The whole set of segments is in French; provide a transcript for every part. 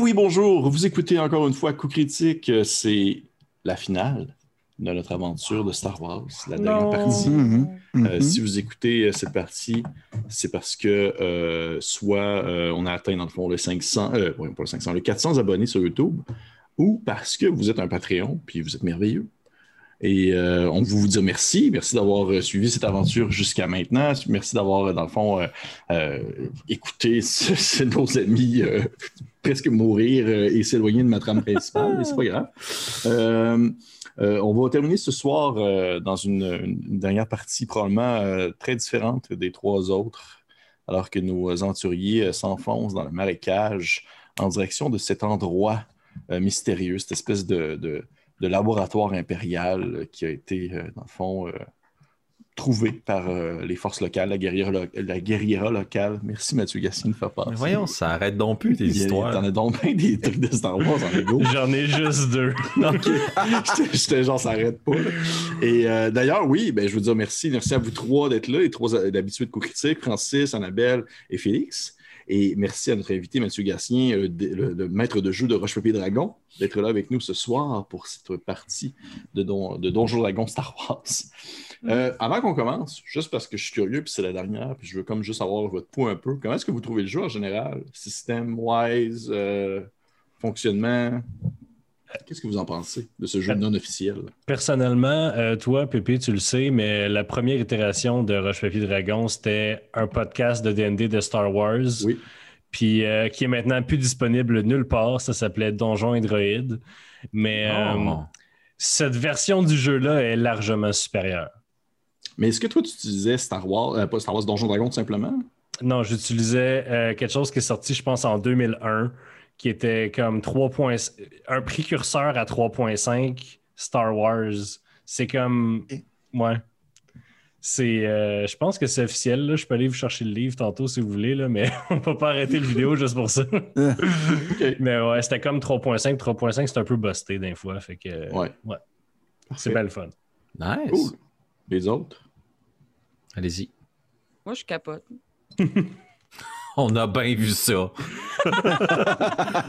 oui, bonjour. Vous écoutez encore une fois Coup Critique. C'est la finale de notre aventure de Star Wars, la dernière Non. partie. Mhm. Euh, Mhm. si vous écoutez euh, cette partie, c'est parce que euh, soit euh, on a atteint dans le fond le 500, euh, ouais, pas le 500, le 400 abonnés sur YouTube, ou parce que vous êtes un Patreon puis vous êtes merveilleux. Et euh, on vous dire merci, merci d'avoir euh, suivi cette aventure jusqu'à maintenant, merci d'avoir euh, dans le fond écouté nos amis presque mourir et s'éloigner de ma trame principale, mais c'est pas grave. On va terminer ce soir dans une, dernière partie probablement très différente des trois autres, alors que nos aventuriers s'enfoncent dans le marécage en direction de cet endroit mystérieux, cette espèce de- de laboratoire impérial euh, qui a été, euh, dans le fond, euh, trouvé par euh, les forces locales, la guerrière, lo- la guerriera locale. Merci Mathieu Gassine de faire passer. Mais voyons, ça arrête donc plus tes histoires. T'en as donc bien des trucs de Star Wars en Lego. J'en ai juste deux. J'étais- J'étais genre, ça arrête pas. là. Et euh, d'ailleurs, oui, ben, je veux dire merci. Merci à vous trois d'être là, les trois habitués de co-critique, Francis, Annabelle et Félix. Et merci à notre invité, Mathieu Gassien, euh, le, le maître de jeu de Roche Papier Dragon, d'être là avec nous ce soir pour cette partie de, Don, de Donjon Dragon Star Wars. Euh, avant qu'on commence, juste parce que je suis curieux, puis c'est la dernière, puis je veux comme juste avoir votre point un peu. Comment est-ce que vous trouvez le jeu en général? Système-wise, euh, fonctionnement? Qu'est-ce que vous en pensez de ce jeu non officiel? Personnellement, euh, toi, Pépé, tu le sais, mais la première itération de Roche Papier Dragon, c'était un podcast de D&D de Star Wars. Oui. Puis euh, qui est maintenant plus disponible nulle part. Ça s'appelait Donjon et Droïde. Mais euh, Oh. cette version du jeu-là est largement supérieure. Mais est-ce que toi, tu utilisais Star Wars, euh, pas Star Wars, Donjon Dragon tout simplement? Non, j'utilisais euh, quelque chose qui est sorti, je pense, en 2001, qui était comme 3. un précurseur à 3.5 Star Wars. C'est comme. Ouais. C'est. euh, je pense que c'est officiel. Là. Je peux aller vous chercher le livre tantôt si vous voulez, là, mais on peut pas arrêter le vidéo juste pour ça. Mais ouais, c'était comme 3.5. 3.5, c'est un peu busté d'un fois. Fait que. Ouais. C'est bien le fun. Nice. Cool. Les autres? Allez-y. Moi, je capote. On a bien vu ça. Moi,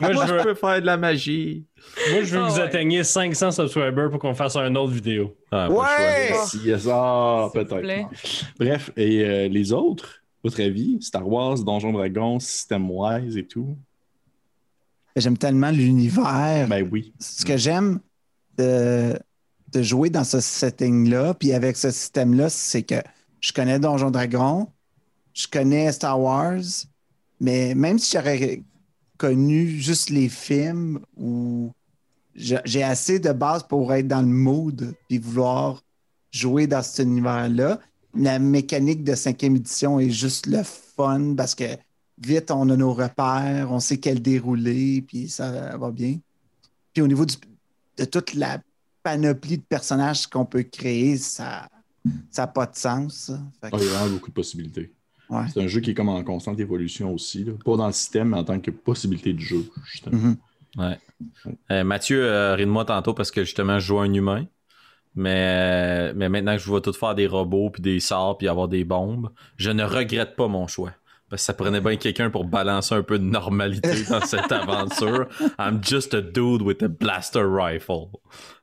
Moi, je je veux, peux faire de la magie. moi, je veux Ah que vous ouais. atteigniez 500 subscribers pour qu'on fasse une autre vidéo. Ah. Ouais! Si, yes, ah, peut-être. Bref, et euh, les autres, votre avis? Star Wars, Donjon Dragon, système-wise et tout? J'aime tellement l'univers. Ben oui. Ce que j'aime de, de jouer dans ce setting-là, puis avec ce système-là, c'est que je connais Donjon Dragon, je connais Star Wars, mais même si j'aurais connu juste les films je- j'ai assez de base pour être dans le mood puis vouloir jouer dans cet univers-là, la mécanique de cinquième édition est juste le fun parce que vite, on a nos repères, on sait quel dérouler, puis ça va bien. Puis au niveau du- de toute la panoplie de personnages qu'on peut créer, ça n'a pas de sens. Ah, il y a vraiment beaucoup de possibilités. Ouais. C'est un jeu qui est comme en constante évolution aussi. là. Pas dans le système, mais en tant que possibilité de jeu, justement. Mhm. Ouais. Euh, Mathieu euh, rit de moi tantôt parce que justement, je joue un humain. Mais, mais maintenant que je vois tout faire des robots, puis des sorts, puis avoir des bombes, je ne regrette pas mon choix. Parce que ça prenait bien quelqu'un pour balancer un peu de normalité dans cette aventure. I'm just a dude with a blaster rifle.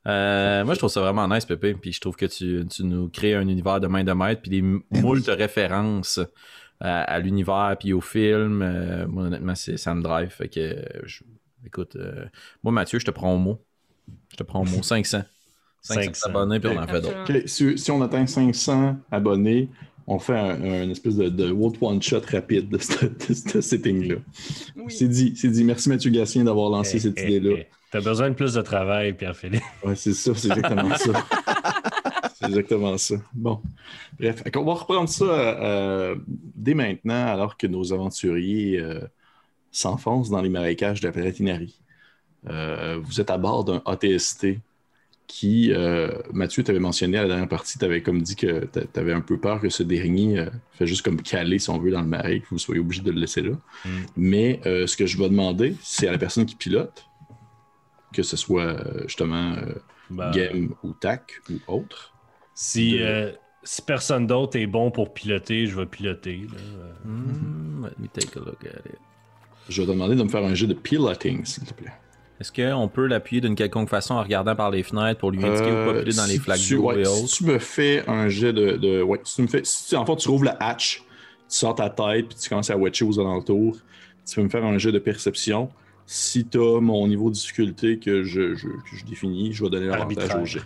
Euh, moi, je trouve ça vraiment nice, Pépé. Puis je trouve que tu, tu nous crées un univers de main de maître, puis des m- Ben moult références à, à l'univers, puis au film. Euh, moi, honnêtement, c'est, ça me drive. Fait que, euh, je- écoute, euh, moi, Mathieu, je te prends au mot. Je te prends au mot 500. 500, 500. abonnés, puis on en fait d'autres. Absolument. Ok, Si, si on atteint 500 abonnés, on fait un, un espèce de, de one-shot rapide de ce, de ce setting-là. Oui. C'est dit, c'est dit. Merci Mathieu Gassien d'avoir lancé Eh, cette eh, idée-là. eh. T'as besoin de plus de travail, Pierre-Philippe. Ouais, c'est ça, c'est exactement ça. c'est exactement ça. Bon. Bref, on va reprendre ça euh, dès maintenant, alors que nos aventuriers euh, s'enfoncent dans les marécages de la planète Inari. Euh, vous êtes à bord d'un ATST qui, euh, Mathieu, t'avais mentionné à la dernière partie, t'avais comme dit que t'a- t'avais un peu peur que ce dernier euh, fait juste comme caler, si on veut, dans le marais, que vous soyez obligé de le laisser là. Mm. Mais euh, ce que je vais demander, c'est à la personne qui pilote, que ce soit euh, justement euh, Ben, Game ou TAC ou autre. si, de- euh, si personne d'autre est bon pour piloter, je vais piloter. là. Hmm, let me take a look at it. Je vais te demander de me faire un jeu de piloting, s'il te plaît. Est-ce qu'on peut l'appuyer d'une quelconque façon en regardant par les fenêtres pour lui indiquer où pas Euh, piler dans les si flaques d'eau ouais, et Si autres? tu me fais un jet de. de- ouais, si tu me fais. Si tu- en fait, tu rouvres la hatch, tu sors ta tête, puis tu commences à watcher aux alentours. Tu peux me faire un jet de perception. Si tu as mon niveau de difficulté que je, je- que je définis, je vais donner l'avantage au jet.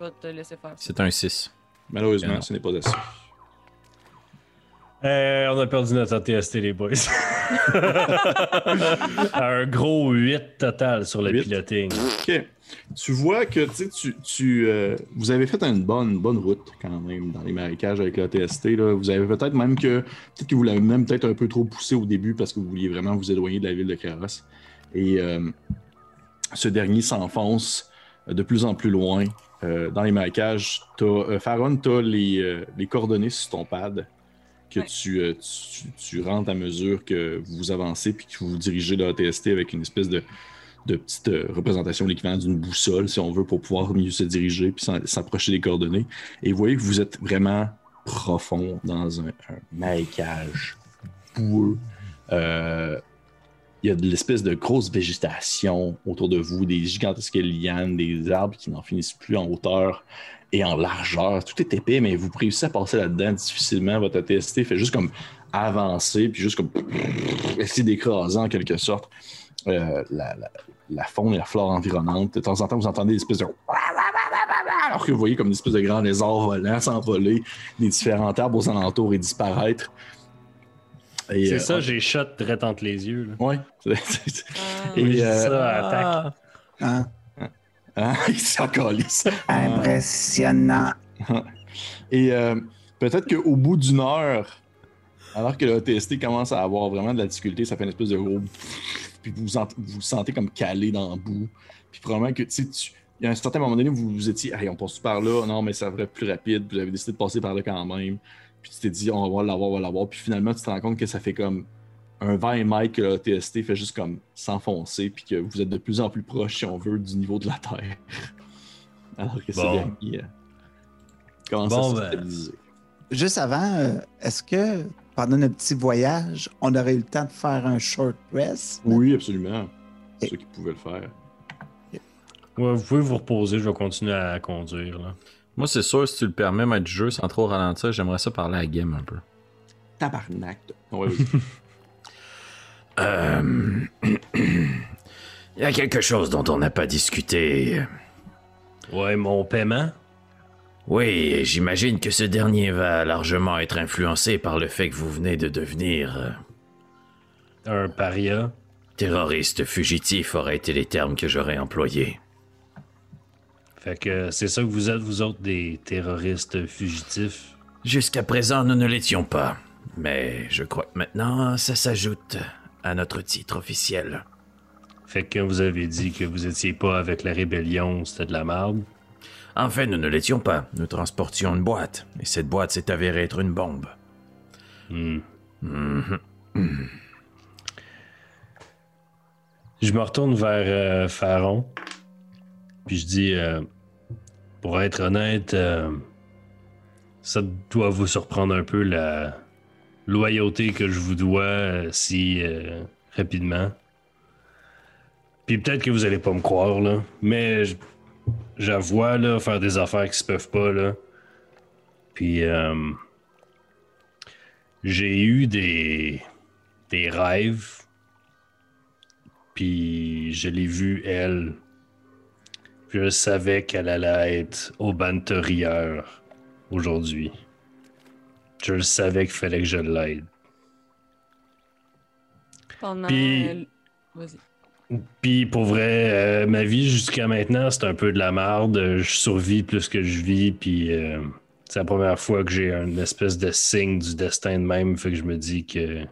Je vais te laisser faire. C'est un 6. Malheureusement, non. ce n'est pas assez. Euh, on a perdu notre ATST, les boys. un gros 8 total sur le Huit. piloting. Ok. Tu vois que tu sais, tu, euh, vous avez fait une bonne, bonne route quand même dans les marécages avec la TST. Là. Vous avez peut-être même que peut-être que vous l'avez même peut-être un peu trop poussé au début parce que vous vouliez vraiment vous éloigner de la ville de Carrosse. Et euh, ce dernier s'enfonce de plus en plus loin dans les marécages. Faron, tu as les, les coordonnées sur ton pad que Ouais. tu, euh, tu, tu rentres à mesure que vous avancez puis que vous vous dirigez la TST avec une espèce de, de petite euh, représentation l'équivalent d'une boussole, si on veut, pour pouvoir mieux se diriger puis s'approcher des coordonnées. Et vous voyez que vous êtes vraiment profond dans un, un marécage boueux. Euh, il y a de l'espèce de grosse végétation autour de vous, des gigantesques lianes, des arbres qui n'en finissent plus en hauteur et en largeur. Tout est épais, mais vous réussissez à passer là-dedans difficilement. Votre ATST fait juste comme avancer, puis juste comme essayer d'écraser en quelque sorte euh, la, la- la faune et la flore environnante. De temps en temps, vous entendez des espèces de... Alors que vous voyez comme une espèce de grand lézard volant s'envoler des différents arbres aux alentours et disparaître. C'est euh, ça, j'ai shot direct entre les yeux. Ouais. Ah, Et, Oui, je dis euh, ça attaque. Hein? Hein? Il s'en calisse. Impressionnant. Et euh, peut-être qu'au bout d'une heure, alors que le TST commence à avoir vraiment de la difficulté, ça fait une espèce de gros. Puis vous vous, sentez comme calé dans le bout. Puis probablement que, tu sais, tu- il y a un certain moment donné où vous vous étiez, hey, on passe par là, non, mais ça devrait être plus rapide. Puis vous avez décidé de passer par là quand même. Puis tu t'es dit, on va l'avoir, on va l'avoir. Puis finalement, tu te rends compte que ça fait comme un 20 mètres que le TST fait juste comme s'enfoncer. Puis que vous êtes de plus en plus proche, si on veut, du niveau de la Terre. Alors que c'est Bon. bien euh, commence Bon, à se ben. Juste avant, euh, est-ce que pendant notre petit voyage, on aurait eu le temps de faire un short rest? Oui, absolument. Et- Ceux qui pouvaient le faire. Ouais, vous pouvez vous reposer, je vais continuer à conduire. Là. Moi, c'est sûr, si tu le permets, mettre du jeu sans trop ralentir, j'aimerais ça parler à la game un peu. Tabarnak. Ouais, oui. Euh, Il y a quelque chose dont on n'a pas discuté. Ouais, mon paiement? Oui, j'imagine que ce dernier va largement être influencé par le fait que vous venez de devenir euh, Un paria? terroriste fugitif aurait été les termes que j'aurais employés. Fait que c'est ça que vous êtes, vous autres, des terroristes fugitifs? Jusqu'à présent, nous ne l'étions pas. Mais je crois que maintenant, ça s'ajoute à notre titre officiel. Fait que quand vous avez dit que vous étiez pas avec la rébellion, c'était de la merde. En fait, nous ne l'étions pas. Nous transportions une boîte. Et cette boîte s'est avérée être une bombe. Hmm. Mhm. Je me retourne vers euh, Pharaon. Puis je dis, euh, pour être honnête, euh, ça doit vous surprendre un peu la loyauté que je vous dois euh, si euh, rapidement. Puis peut-être que vous allez pas me croire, là. Mais j'avoue, là, faire des affaires qui se peuvent pas, là. Puis euh, j'ai eu des, des rêves puis je l'ai vue, elle. Je savais qu'elle allait être au banterieur aujourd'hui. Je le savais qu'il fallait que je l'aide. Pendant. Puis- Vas-y. Puis pour vrai, euh, ma vie jusqu'à maintenant, c'est un peu de la merde. Je survis plus que je vis. Puis euh, c'est la première fois que j'ai une espèce de signe du destin de même. Fait que je me dis que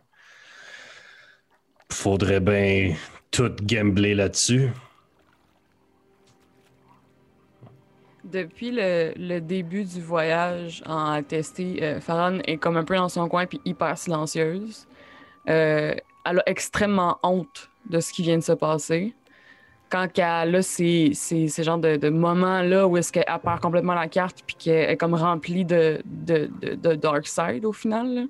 faudrait bien tout gambler là-dessus. Depuis le, début du voyage en ATST, euh, est comme un peu dans son coin puis hyper silencieuse. Euh, elle a extrêmement honte de ce qui vient de se passer. Quand elle a ces, genres de, moments-là où est-ce qu'elle perd complètement la carte puis qu'elle est comme remplie de, de, dark side au final,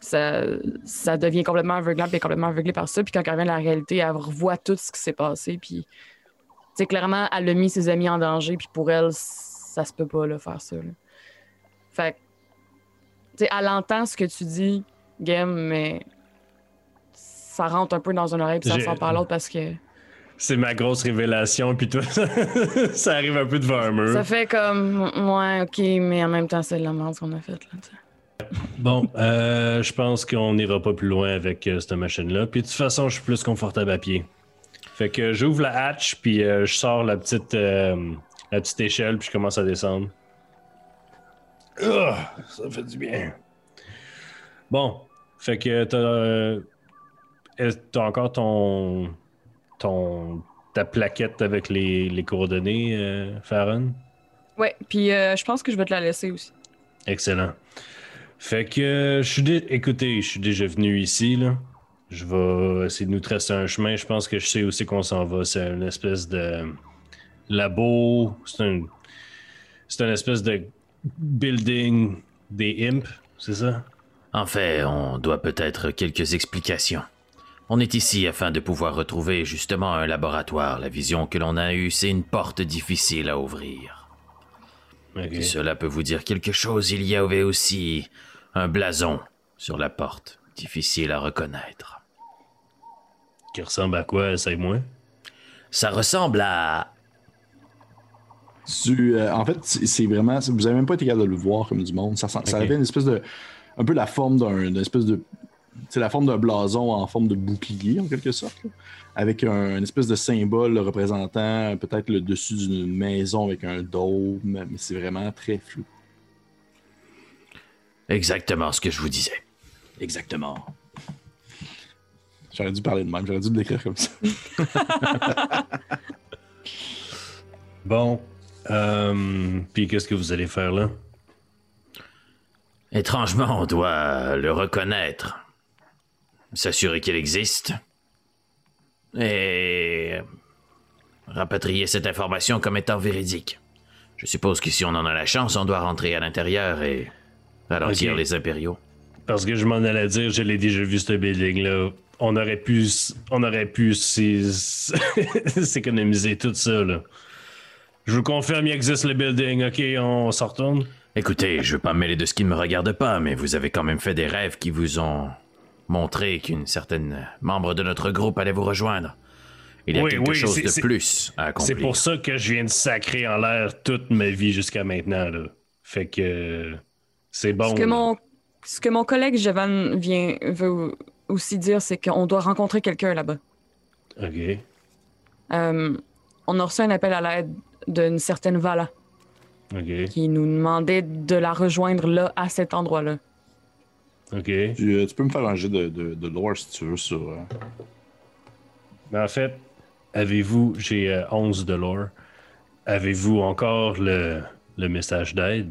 ça, ça devient complètement aveuglant, puis complètement aveuglée par ça. Puis quand elle revient à la réalité, elle revoit tout ce qui s'est passé. Puis, sais, clairement, elle a mis ses amis en danger, puis pour elle, ça se peut pas, là, faire ça. là. Fait que, tu sais, elle entend ce que tu dis, Game, mais ça rentre un peu dans une oreille, puis ça sort par l'autre parce que C'est ma grosse révélation, puis toi, ça arrive un peu devant un mur. ça fait comme, ouais, ok, mais en même temps, c'est de la merde qu'on a fait, là, tu sais. Bon, euh, je pense qu'on n'ira pas plus loin avec euh, cette machine-là. Puis de toute façon, je suis plus confortable à pied. Fait que j'ouvre la hatch, puis euh, je sors la petite, euh, la petite échelle, puis je commence à descendre. Ah, ça fait du bien. Bon, fait que t'as, euh, t'as encore ton, ton, ta plaquette avec les, les coordonnées, Farron? Ouais, puis je pense que je vais te la laisser aussi. Excellent. Fait que je suis dé- écoutez, je suis déjà venu ici là. Je vais essayer de nous tracer un chemin. Je pense que je sais où c'est qu'on s'en va. C'est une espèce de labo. C'est un c'est une espèce de building des imps, c'est ça? En fait, on doit peut-être quelques explications. On est ici afin de pouvoir retrouver justement un laboratoire. La vision que l'on a eue, c'est une porte difficile à ouvrir. Ok. Si cela peut vous dire quelque chose, il y avait aussi un blason sur la porte, difficile à reconnaître. Qui ressemble à quoi, essaye-moi? Ça ressemble à... Tu, euh, en fait, c'est c'est vraiment. Vous avez même pas été capable de le voir comme du monde. Ça, ça avait une espèce de. Un peu la forme d'un. espèce de. C'est la forme d'un blason en forme de bouclier, en quelque sorte. là, avec un une espèce de symbole représentant peut-être le dessus d'une maison avec un dôme. Mais c'est vraiment très flou. Exactement ce que je vous disais. Exactement. J'aurais dû parler de même. J'aurais dû le décrire comme ça. Bon. Euh, Puis qu'est-ce que vous allez faire là? Étrangement, on doit le reconnaître, s'assurer qu'il existe, et rapatrier cette information comme étant véridique. Je suppose que si on en a la chance, on doit rentrer à l'intérieur et ralentir les impériaux. Parce que je m'en allais dire, je l'ai déjà vu ce building-là. On aurait pu, on aurait pu s'é- s'économiser tout ça, là. Je vous confirme, il existe le building. Ok, on s'en retourne? Écoutez, je veux pas me mêler de ce qui ne me regarde pas, mais vous avez quand même fait des rêves qui vous ont montré qu'une certaine membre de notre groupe allait vous rejoindre. Il y a Oui, quelque oui, chose c'est- de plus à accomplir. C'est pour ça que je viens de sacrer en l'air toute ma vie jusqu'à maintenant, là. Fait que c'est bon. Ce que, mon, ce que mon collègue Jevan vient, veut aussi dire, c'est qu'on doit rencontrer quelqu'un là-bas. Ok. Euh, on a reçu un appel à l'aide d'une certaine Vala Ok. qui nous demandait de la rejoindre là, à cet endroit-là. Ok. Tu, euh, tu peux me faire un jet de, de, de lore si tu veux sur. euh, Mais en fait, avez-vous, j'ai euh, 11 de lore. Avez-vous encore le, le message d'aide?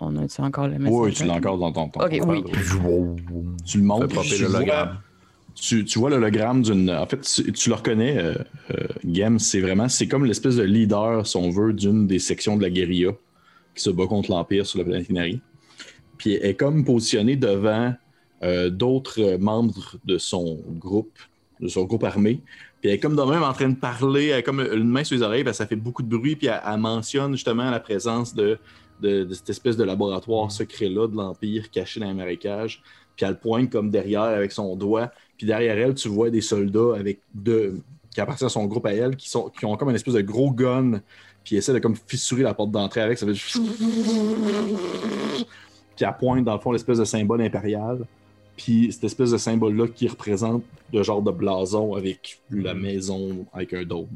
On a-tu encore le message? Oui, tu l'as encore dans ton. ton Ok, oui. Tu le montres. Tu vois- Tu, tu vois l'hologramme d'une. En fait, tu, tu le reconnais, euh, euh, Gem, c'est vraiment. C'est comme l'espèce de leader, si on veut, d'une des sections de la guérilla qui se bat contre l'Empire sur la planète Inari. Puis elle est comme positionnée devant euh, d'autres membres de son groupe, de son groupe armé. Puis elle est comme de même en train de parler, elle a comme une main sur les oreilles, parce que ça fait beaucoup de bruit, puis elle, elle mentionne justement la présence de, de, de cette espèce de laboratoire secret-là de l'Empire caché dans les marécages. Puis elle pointe comme derrière avec son doigt. Puis derrière elle, tu vois des soldats avec deux, qui appartiennent à son groupe à elle, qui, sont, qui ont comme une espèce de gros gun, puis ils essaient de comme fissurer la porte d'entrée avec. Ça fait juste- Puis elle pointe dans le fond l'espèce de symbole impérial. Puis cette espèce de symbole-là qui représente le genre de blason avec la maison avec un dôme.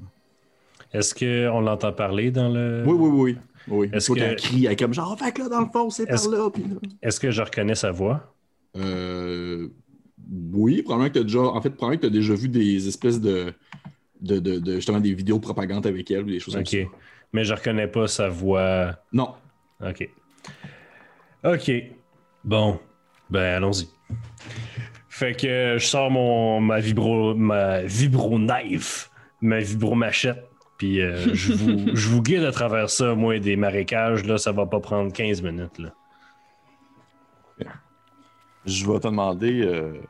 Est-ce qu'on l'entend parler dans le. Oui, oui, oui. Oui. Est-ce Tu que- qu'elle crie, elle est comme genre, fait que là, dans le fond, c'est par là. Puis là. Est-ce que je reconnais sa voix? Euh, oui, probablement que tu as déjà. En fait, probablement que tu as déjà vu des espèces de, de, de, de- justement des vidéos de propagande avec elle ou des choses Ok. comme ça. Mais je reconnais pas sa voix. Non. Ok. Ok. Bon. Ben, allons-y. Fait que je sors mon ma vibro ma vibro knife, ma vibro machette, puis euh, je vous je vous guide à travers ça, moi des marécages là, ça va pas prendre 15 minutes là. Je vais te demander, euh,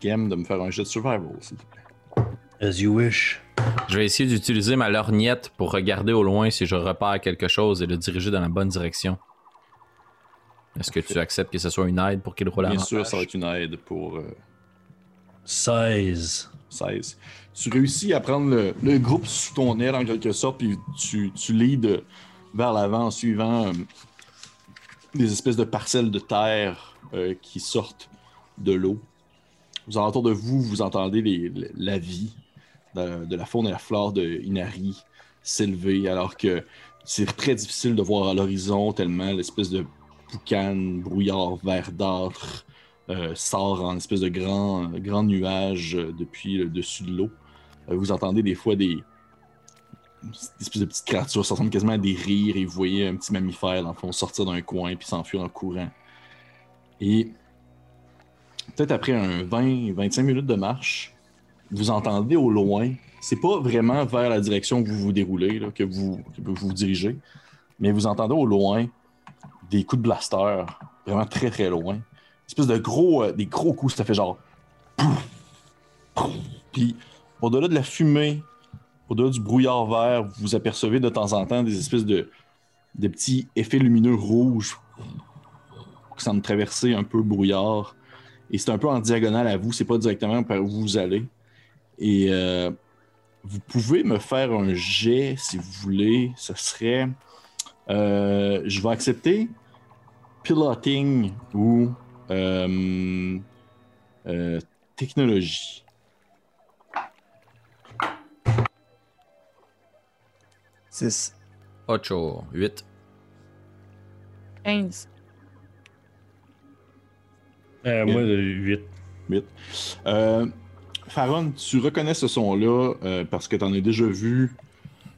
Game, de me faire un jet de survival, s'il te plaît. As you wish. Je vais essayer d'utiliser ma lorgnette pour regarder au loin si je repère quelque chose et le diriger dans la bonne direction. Est-ce que tu acceptes que ce soit une aide pour qu'il roule à Bien sûr, ça va être une aide pour euh, 16. 16. Tu réussis à prendre le, groupe sous ton aile en quelque sorte, puis tu, tu leads vers l'avant en suivant euh, des espèces de parcelles de terre euh, qui sortent de l'eau. Aux alentours de vous, vous entendez la vie de, la faune et la flore de Inari s'élever, alors que c'est très difficile de voir à l'horizon tellement l'espèce de boucan, brouillard verdâtre euh, sort en espèce de grand, grand nuage euh, depuis le dessus de l'eau. Euh, vous entendez des fois des, espèces de petites créatures, ça ressemble quasiment à des rires, et vous voyez un petit mammifère, dans le fond, sortir d'un coin puis s'enfuir en courant. Et peut-être après un 20-25 minutes de marche, vous entendez au loin, c'est pas vraiment vers la direction que vous vous déroulez, là, que, vous, que vous vous dirigez, mais vous entendez au loin des coups de blaster, vraiment très très loin. Espèce de gros, euh, des gros coups, ça fait genre. Puis, au-delà de la fumée, au-delà du brouillard vert, vous apercevez de temps en temps des espèces de, petits effets lumineux rouges qui semblent traverser un peu le brouillard. Et c'est un peu en diagonale à vous, c'est pas directement par où vous allez. Et euh, vous pouvez me faire un jet si vous voulez. Ce serait. euh, je vais accepter piloting ou euh, technologie. Six. 8. 8. 15. Euh, moi, 8. Euh, Faron, tu reconnais ce son-là euh, parce que tu en as déjà vu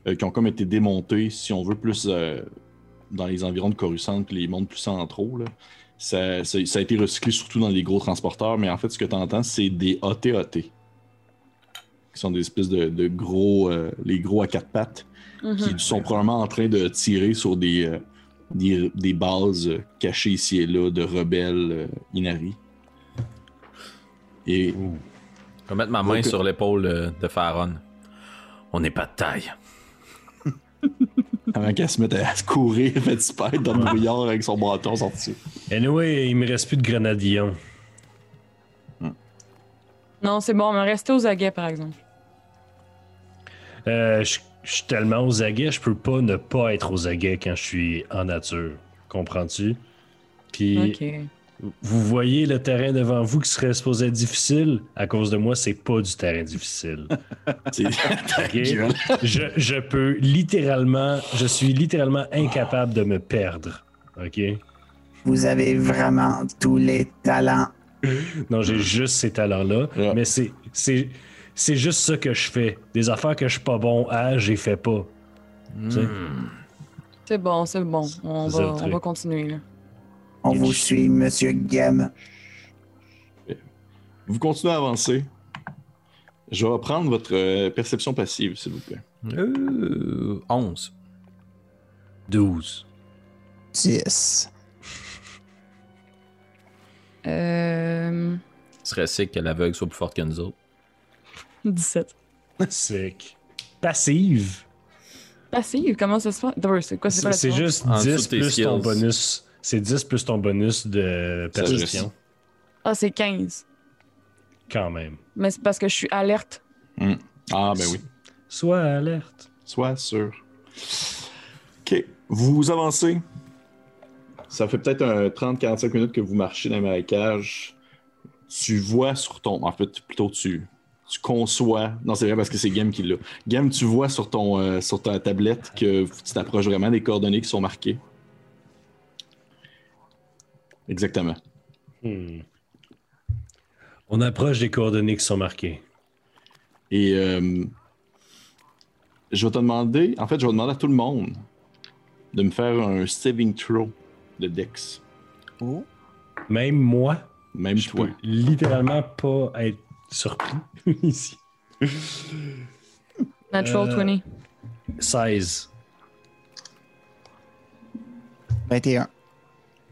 euh, qui ont comme été démontés, si on veut, plus euh, dans les environs de Coruscant puis les mondes plus centraux. là. Ça, ça- ça a été recyclé surtout dans les gros transporteurs, mais en fait, ce que tu entends, c'est des AT-AT. Qui sont des espèces de, de gros, euh, les gros à quatre pattes, Mhm. qui sont probablement en train de tirer sur des, euh, des, des bases euh, cachées ici et là de rebelles euh, Inari. Et Je vais mettre ma main Ok. sur l'épaule euh, de Faron. On n'est pas de taille. Avant qu'elle se mette à se courir, fait disparaître dans le brouillard avec son bâton sorti. Anyway, il me reste plus de grenadillons. Non, c'est bon, mais restez aux aguets, par exemple. Euh, je je suis tellement aux aguets, je peux pas ne pas être aux aguets quand je suis en nature. Comprends-tu? Puis, vous voyez le terrain devant vous qui serait supposé être difficile? À cause de moi, c'est pas du terrain difficile. Je, je peux littéralement, je suis littéralement incapable de me perdre. OK? Vous avez vraiment tous les talents. Non, j'ai juste ces talents-là. Ouais. Mais c'est, c'est, juste ça que je fais. Des affaires que je suis pas bon à, j'ai fait pas. Sais? C'est bon, c'est bon. On va, on va continuer, là. On vous suit, Monsieur Gem. Vous continuez à avancer. Je vais prendre votre euh, perception passive, s'il vous plaît. Euh, 11. 12. 10. Euh... Ce serait sick que l'aveugle soit plus forte que nous autres. 17. Sick. Passive. Passive, comment ça se fait? D'abord, c'est quoi? C'est juste En dessous 10 de tes plus ton bonus. C'est 10 plus ton bonus de perception. Ah, c'est 15. Quand même. Mais c'est parce que je suis alerte. Ah, ben oui. Sois alerte. Sois sûr. Ok. Vous avancez. Ça fait peut-être un 30-45 minutes que vous marchez dans les marécages. Tu vois sur ton. En fait, plutôt tu. Tu conçois. Non, c'est vrai parce que c'est Game qui l'a. Game, tu vois sur, ton, euh, sur ta tablette que tu t'approches vraiment des coordonnées qui sont marquées. Exactement. Hmm. On approche des coordonnées qui sont marquées. Et euh, je vais te demander, en fait, je vais demander à tout le monde de me faire un saving throw de Dex. Oh. Même moi, Même je toi. peux littéralement pas être surpris ici. Natural Euh, 20. 16. 21.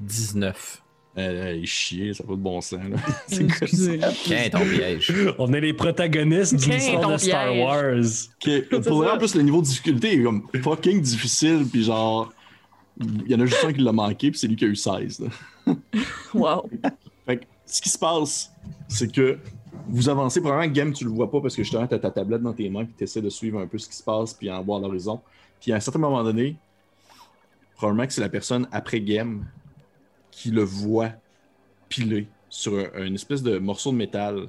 19. Euh, chier, ça n'a pas de bon sens. Là. C'est quoi ça? Excusez. Tiens, ton piège? On est les protagonistes d'une histoire de Star piège? Wars. Ok, Pour vrai, en plus, le niveau de difficulté est comme fucking difficile, puis genre, il y en a juste un qui l'a manqué, puis c'est lui qui a eu 16. là. Wow. Fait que, ce qui se passe, c'est que vous avancez, probablement, Game, tu le vois pas parce que justement, tu as ta tablette dans tes mains, puis tu essaies de suivre un peu ce qui se passe, puis en voir l'horizon. Puis à un certain moment donné, probablement que c'est la personne après Game qui le voit piler sur un, une espèce de morceau de métal.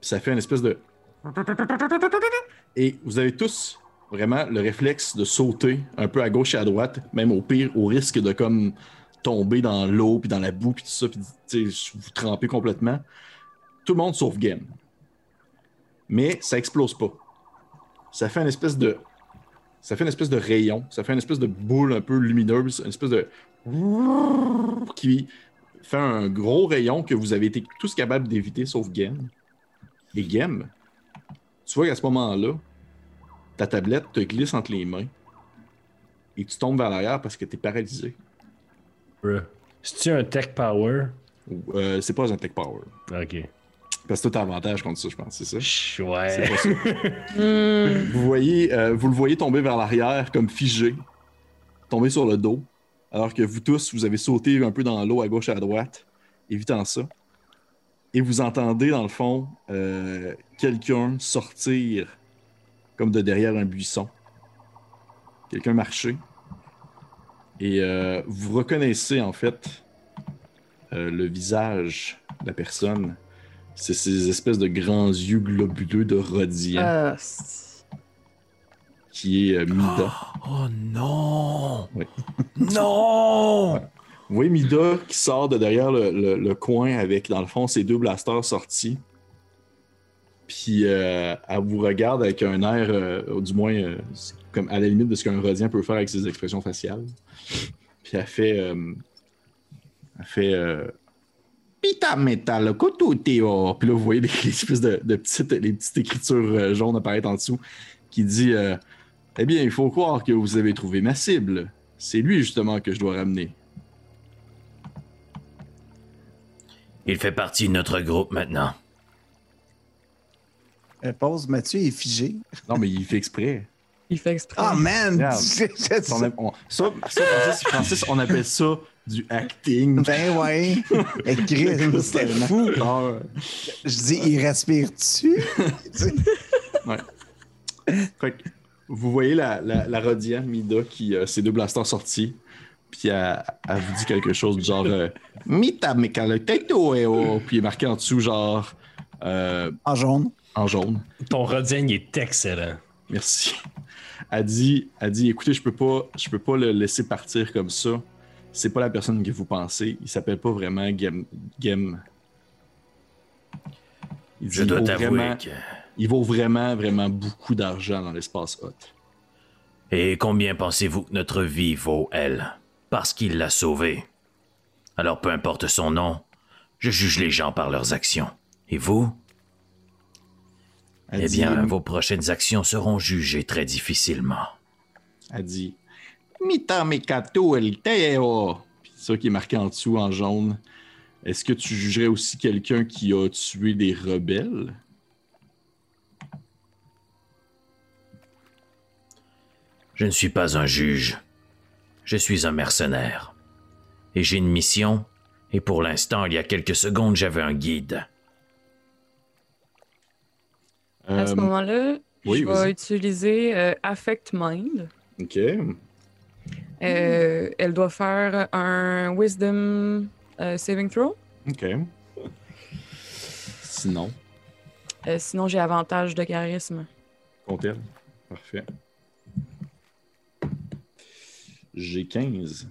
Puis ça fait une espèce de. Et vous avez tous vraiment le réflexe de sauter un peu à gauche et à droite, même au pire, au risque de comme tomber dans l'eau, puis dans la boue, puis tout ça, puis vous trempez complètement. Tout le monde sauf Game. Mais ça explose pas. Ça fait une espèce de. Ça fait une espèce de rayon, ça fait une espèce de boule un peu lumineuse, une espèce de. qui fait un gros rayon que vous avez été tous capables d'éviter sauf Game. Et Game, tu vois qu'à ce moment-là, ta tablette te glisse entre les mains et tu tombes vers l'arrière parce que tu es paralysé. C'est-tu un tech power? Euh, c'est pas un tech power. Ok. Parce que t'as avantage contre ça, je pense, c'est ça? Ouais. pas ça. Hmm. Vous, voyez, euh, vous le voyez tomber vers l'arrière comme figé, tomber sur le dos, alors que vous tous, vous avez sauté un peu dans l'eau à gauche et à droite, évitant ça. Et vous entendez, dans le fond, euh, quelqu'un sortir comme de derrière un buisson. Quelqu'un marcher. Et euh, vous reconnaissez, en fait, euh, le visage de la personne. C'est ces espèces de grands yeux globuleux de Rodian Ah, c'est- qui est euh, Mida. Oh non! Oui. Non! Vous voyez Mida qui sort de derrière le, le- le coin avec, dans le fond, ses deux blasters sortis. Puis euh, elle vous regarde avec un air, euh, du moins, euh, comme à la limite de ce qu'un Rodien peut faire avec ses expressions faciales. Puis elle fait. euh, elle fait. Pita metal, koto teo. Puis là, vous voyez des, des espèces de, de petites, les petites écritures euh, jaunes apparaître en dessous qui dit euh, Eh bien, il faut croire que vous avez trouvé ma cible. C'est lui, justement, que je dois ramener. Il fait partie de notre groupe maintenant. Euh, Pause, Mathieu est figé. Non, mais il fait exprès. Il fait exprès. Ah, man! Ça, ça, Francis, Francis, on appelle ça du acting. Ben ouais. Écrit, c'était fou. Ah, Je dis, il respire-tu? fait que vous voyez la, la, Mida qui a ses deux blasters sortis. Puis elle, elle vous dit quelque chose du genre euh, Mita mekaleteto e o. Puis il est marqué en dessous, genre euh, En jaune. en jaune. Ton Rodien, il est excellent. Merci. Elle dit, elle dit écoutez, je peux pas, je peux pas le laisser partir comme ça. C'est pas la personne que vous pensez. Il s'appelle pas vraiment Gem. Gem. Il dit, Je dois vaut t'avouer vraiment- que... Il vaut vraiment, vraiment beaucoup d'argent dans l'espace hot. Et combien pensez-vous que notre vie vaut, elle? Parce qu'il l'a sauvée. Alors peu importe son nom, je juge les gens par leurs actions. Et vous? Elle Eh dit- bien, vos prochaines actions seront jugées très difficilement. Elle dit Mita mekato el teo. Puis ça qui est marqué en dessous en jaune. Est-ce que tu jugerais aussi quelqu'un qui a tué des rebelles? Je ne suis pas un juge. Je suis un mercenaire. Et j'ai une mission, et pour l'instant, il y a quelques secondes, j'avais un guide. À ce Euh, moment-là, oui, je vais utiliser euh, Affect Mind. Ok. Euh, Elle doit faire un Wisdom euh, Saving Throw. Ok. Sinon, Euh, sinon, j'ai avantage de charisme. compte elle. Parfait. J'ai 15.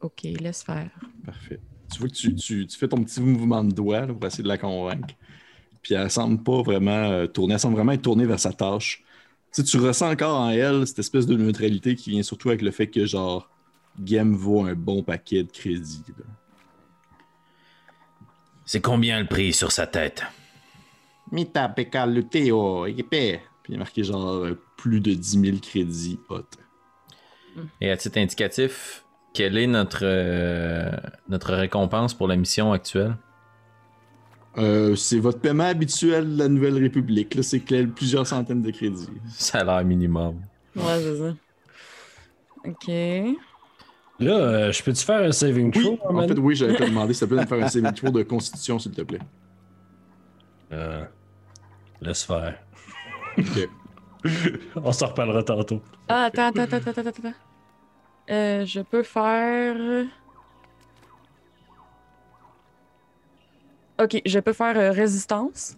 Ok, laisse faire. Parfait. Tu vois que tu, tu- tu fais ton petit mouvement de doigt là, pour essayer de la convaincre. Puis elle semble pas vraiment euh, tourner. Elle semble vraiment être tournée vers sa tâche. Tu sais, tu ressens encore en elle cette espèce de neutralité qui vient surtout avec le fait que, genre, Game vaut un bon paquet de crédits. C'est combien le prix sur sa tête? Mita pekal teo, épais. Puis il est marqué, genre, euh, plus de 10 000 crédits hot. Et à titre indicatif, Quelle est notre, euh, notre récompense pour la mission actuelle? Euh, c'est votre paiement habituel de la Nouvelle République. Là, c'est plusieurs centaines de crédits. Salaire minimum. Ouais, c'est ça. Ok. Là, euh, je peux-tu faire un saving Oui, throw, en man? fait, oui, j'avais te demandé, s'il te plaît, de me faire un saving throw de constitution, s'il te plaît. Euh, laisse faire. Ok. On s'en reparlera tantôt. Ah, attends, attends, attends, attends, attends, attends. Euh, je peux faire. Ok, je peux faire euh, résistance.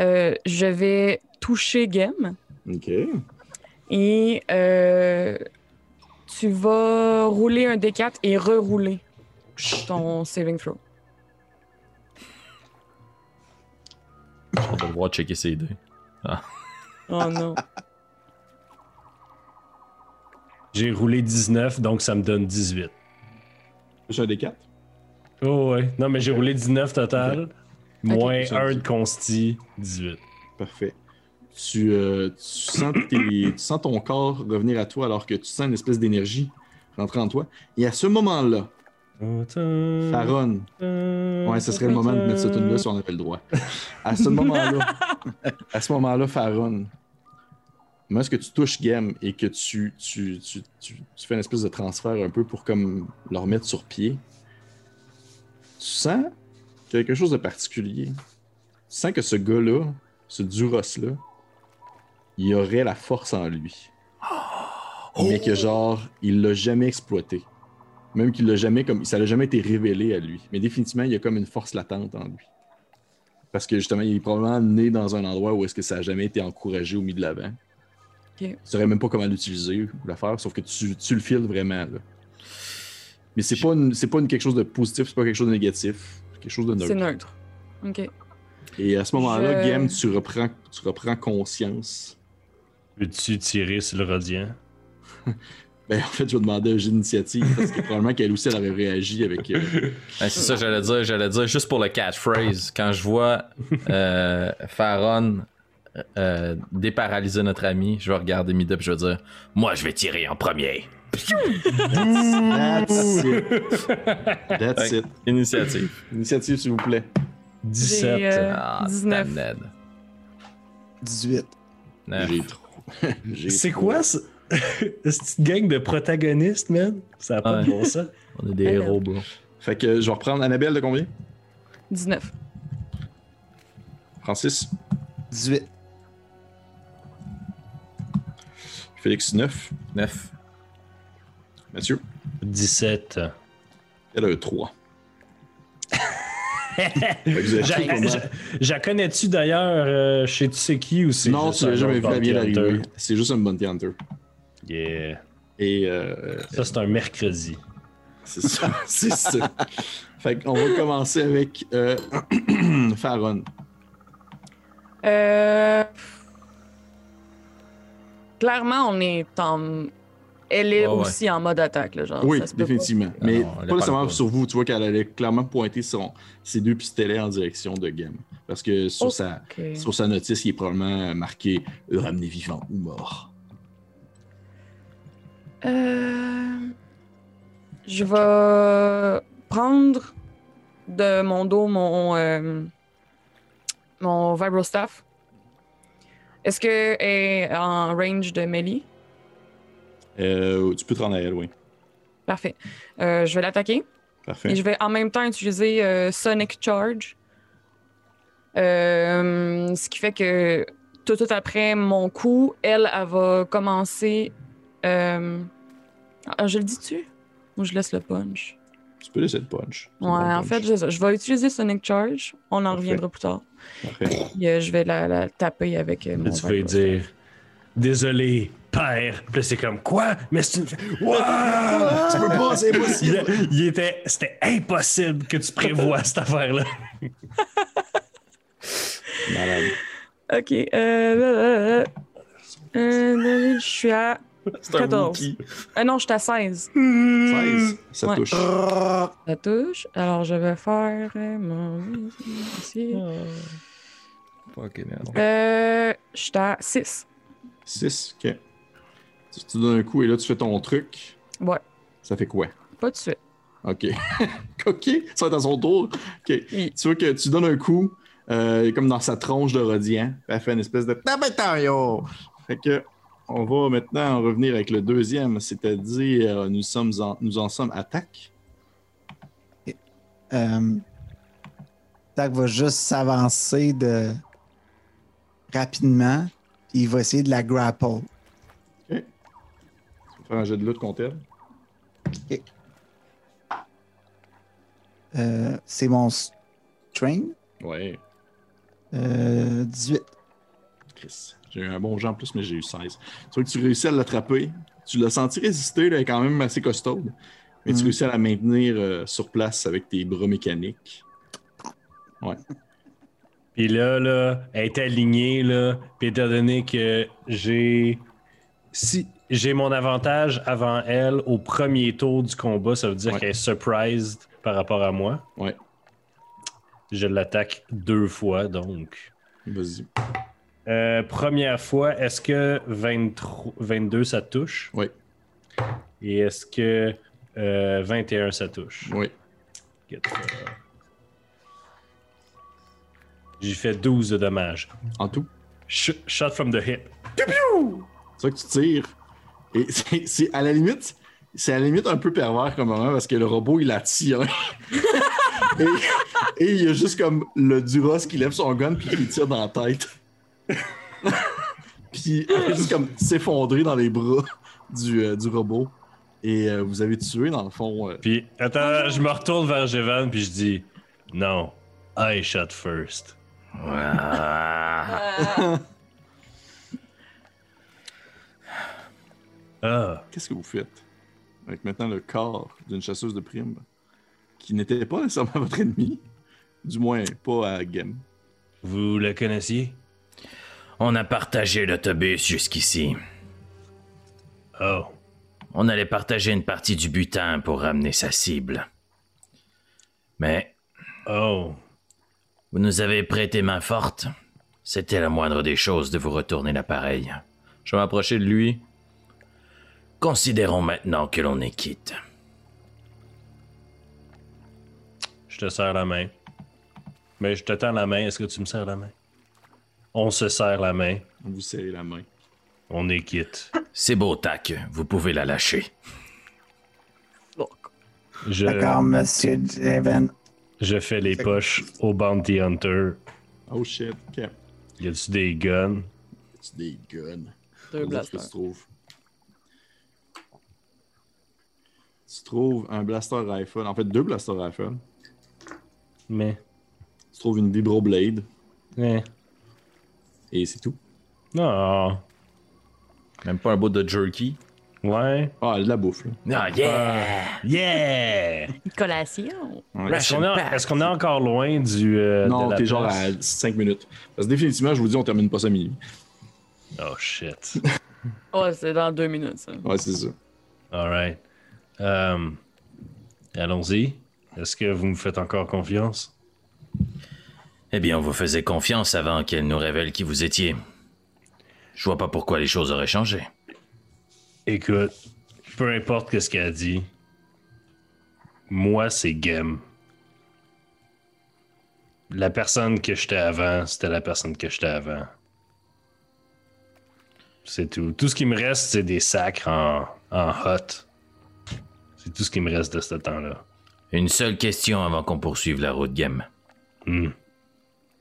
Euh, je vais toucher Game Ok. et euh, tu vas rouler un D4 et rerouler ton saving throw. On va devoir checker ses dés. Oh non. J'ai roulé 19, donc ça me donne 18. J'ai un des quatre. Oh ouais. Non, mais j'ai roulé 19 total. Moins Ok. 1 de consti, 18. Parfait. Tu, euh, tu, sens tes- tu sens ton corps revenir à toi alors que tu sens une espèce d'énergie rentrer en toi. Et à ce moment-là, Faron, ouais, ce serait le moment de mettre cette tune là si on avait le droit. À ce moment-là, à ce moment-là, Faron, moi, est-ce que tu touches Game et que tu, tu, tu, tu, tu fais une espèce de transfert un peu pour comme le remettre sur pied, sens quelque chose de particulier. Tu sens que ce gars-là, ce Duros-là, il aurait la force en lui. Mais que genre, il l'a jamais exploité. Même qu'il l'a jamais comme. Ça l'a jamais été révélé à lui. Mais définitivement, il y a comme une force latente en lui. Parce que justement, il est probablement né dans un endroit où est-ce que ça a jamais été encouragé au milieu de l'avant. Tu saurais même pas comment l'utiliser ou la faire, sauf que tu, tu le files vraiment. Là. Mais c'est pas, une- c'est pas une- quelque chose de positif, c'est pas quelque chose de négatif. C'est quelque chose de C'est neutre. neutre. Ok. Et à ce moment-là, Je- Game, tu reprends, tu reprends conscience. Peux-tu tirer sur le radiant? Ben, en fait, je vais demander un jeu d'initiative parce que probablement qu'elle aussi, elle aurait réagi avec. euh, Ben, c'est ça, j'allais dire, j'allais dire, juste pour le catchphrase, quand je vois euh, Faron euh, déparalyser notre ami, je vais regarder Midop et je vais dire Moi, je vais tirer en premier. That's it. That's it. Initiative. Initiative, s'il vous plaît. 17. J'ai, euh, Ah, 19. damned. 18. Neuf. J'ai trop. C'est quoi ça? Cette petite gang de protagonistes, man? Ça a pas Ouais. de bon sens. On est des Alors. héros, bro. Fait que je vais reprendre Annabelle de combien? 19. Francis? 18. Félix 9. Neuf. Mathieu? 17. Elle a un 3. Fait que vous avez Ja- fait comment? ja- Ja connais-tu d'ailleurs euh, chez tu sais qui ou c'est Non, tu l'as un jamais vu la bien arriver. C'est juste un bounty hunter. Yeah. Et euh, Ça, c'est un mercredi. c'est ça. c'est ça. Fait qu'on va commencer avec euh, Faron. Euh... Clairement, on est en. Elle est ouais. aussi en mode attaque, là, genre. Oui, ça se peut pas. définitivement. Mais non, pas nécessairement sur vous. Tu vois qu'elle allait clairement pointer son, ses deux pistolets en direction de Game. Parce que sur, Oh. sa, sur sa notice, il est probablement marqué ramené vivant ou mort. Euh... Je vais prendre de mon dos mon, euh, mon vibrostaff. Est-ce que est en range de melee? Euh, tu peux te rendre à elle, oui. Parfait. Euh, je vais l'attaquer. Parfait. Et je vais en même temps utiliser euh, Sonic Charge. Euh, ce qui fait que tout, tout après mon coup, elle, elle va commencer. euh, ah, je le dis-tu? Ou je laisse le punch? Tu peux laisser le punch. Ouais, en punch. fait, je, je vais utiliser Sonic Charge. On en Parfait. reviendra plus tard. Parfait. Euh, je vais la, la taper avec mon tu vas dire Désolé, père. Puis c'est comme Quoi? Mais c'est une. Tu peux pas, c'est impossible. il était. C'était impossible que tu prévois cette affaire-là. Malade. Ok. Euh, euh, euh, euh, je suis à. C'est un 14. Wookie. Ah non, je suis à 16. 16, ça Ouais. touche. Ça touche. Alors, je vais faire mon. Ici. Fucking hell. Euh, je suis à 6. 6, ok. Tu, tu donnes un coup et là, tu fais ton truc. Ouais. Ça fait quoi? Pas de suite. OK. OK, ça va être à son tour. OK. Oui. Tu vois que tu donnes un coup, euh, comme dans sa tronche de Rodian. Elle fait une espèce de tabatanyo. Fait que on va maintenant en revenir avec le deuxième, c'est-à-dire nous sommes en, nous en sommes attaque. Euh, Tac va juste s'avancer de rapidement. Il va essayer de la grapple. Faire un jet de lutte contre elle. Euh, c'est mon strength. Ouais. Euh, 18. Chris. J'ai eu un bon jeu en plus, mais j'ai eu 16. Tu vois que tu réussis à l'attraper. Tu l'as senti résister, là, elle est quand même assez costaude. Mais tu Mhm. réussis à la maintenir euh, sur place avec tes bras mécaniques. Puis là, là, elle est alignée, là. Puis étant donné que j'ai. Si j'ai mon avantage avant elle au premier tour du combat, ça veut dire Ouais. qu'elle est surprised par rapport à moi. Ouais. Je l'attaque deux fois, donc. Vas-y. Euh, première fois, est-ce que 23 22 ça touche? Oui. Et est-ce que euh, 21 ça touche? Oui. J'ai fait 12 de dommages. En tout. Sh- shot from the hip. C'est ça que tu tires. Et c'est- à la limite, c'est à la limite un peu pervers comme moment parce que le robot il attire. et, et il y a juste comme le Duras qui lève son gun puis qui tire dans la tête. puis fait juste comme s'effondrer dans les bras du, euh, du robot. Et euh, vous avez tué dans le fond. euh, Puis, attends, je me retourne vers Jevan, puis je dis Non, I shot first. Ah. Qu'est-ce que vous faites avec maintenant le corps d'une chasseuse de primes qui n'était pas nécessairement votre ennemi, du moins pas à Game. vous la connaissiez? On a partagé l'autobus jusqu'ici. Oh, On allait partager une partie du butin pour ramener sa cible. Mais oh. vous nous avez prêté main forte. C'était la moindre des choses de vous retourner l'appareil. Je vais m'approcher de lui. Considérons maintenant que l'on est quitte. Je te serre la main. Mais je te tends la main, est-ce que tu me serres la main? On se serre la main, On vous serrez la main. on est quitte. C'est beau, Tac. Vous pouvez la lâcher. Fuck. Je, D'accord, monsieur Jeven. je fais les poches au Bounty Hunter. Oh shit, ok. Y a-tu des guns? C'est des guns? Deux blasters. Tu trouves? Un blaster rifle, en fait deux blaster rifles. Mais. Tu trouves une vibroblade Eh. et c'est tout. Non. Même pas un bout de jerky. Ouais. Ah, de la bouffe là. Ah, yeah! Yeah Collation. Ouais. Est-ce qu'on est, est-ce qu'on est encore loin du. euh, de non, la t'es genre à 5 minutes. Parce que définitivement, je vous dis, on termine pas ça minuit. Oh shit. Oh, c'est dans deux minutes, ça. Ouais, c'est ça. Alright. Euh, Allons-y. Est-ce que vous me faites encore confiance? Eh bien, on vous faisait confiance avant qu'elle nous révèle qui vous étiez. Je vois pas pourquoi les choses auraient changé. Écoute, peu importe ce qu'elle a dit, moi, c'est Game. La personne que j'étais avant, c'était la personne que j'étais avant. C'est tout. Tout ce qui me reste, c'est des sacres en, en hot. C'est tout ce qui me reste de ce temps-là. Une seule question avant qu'on poursuive la route game. Hmm.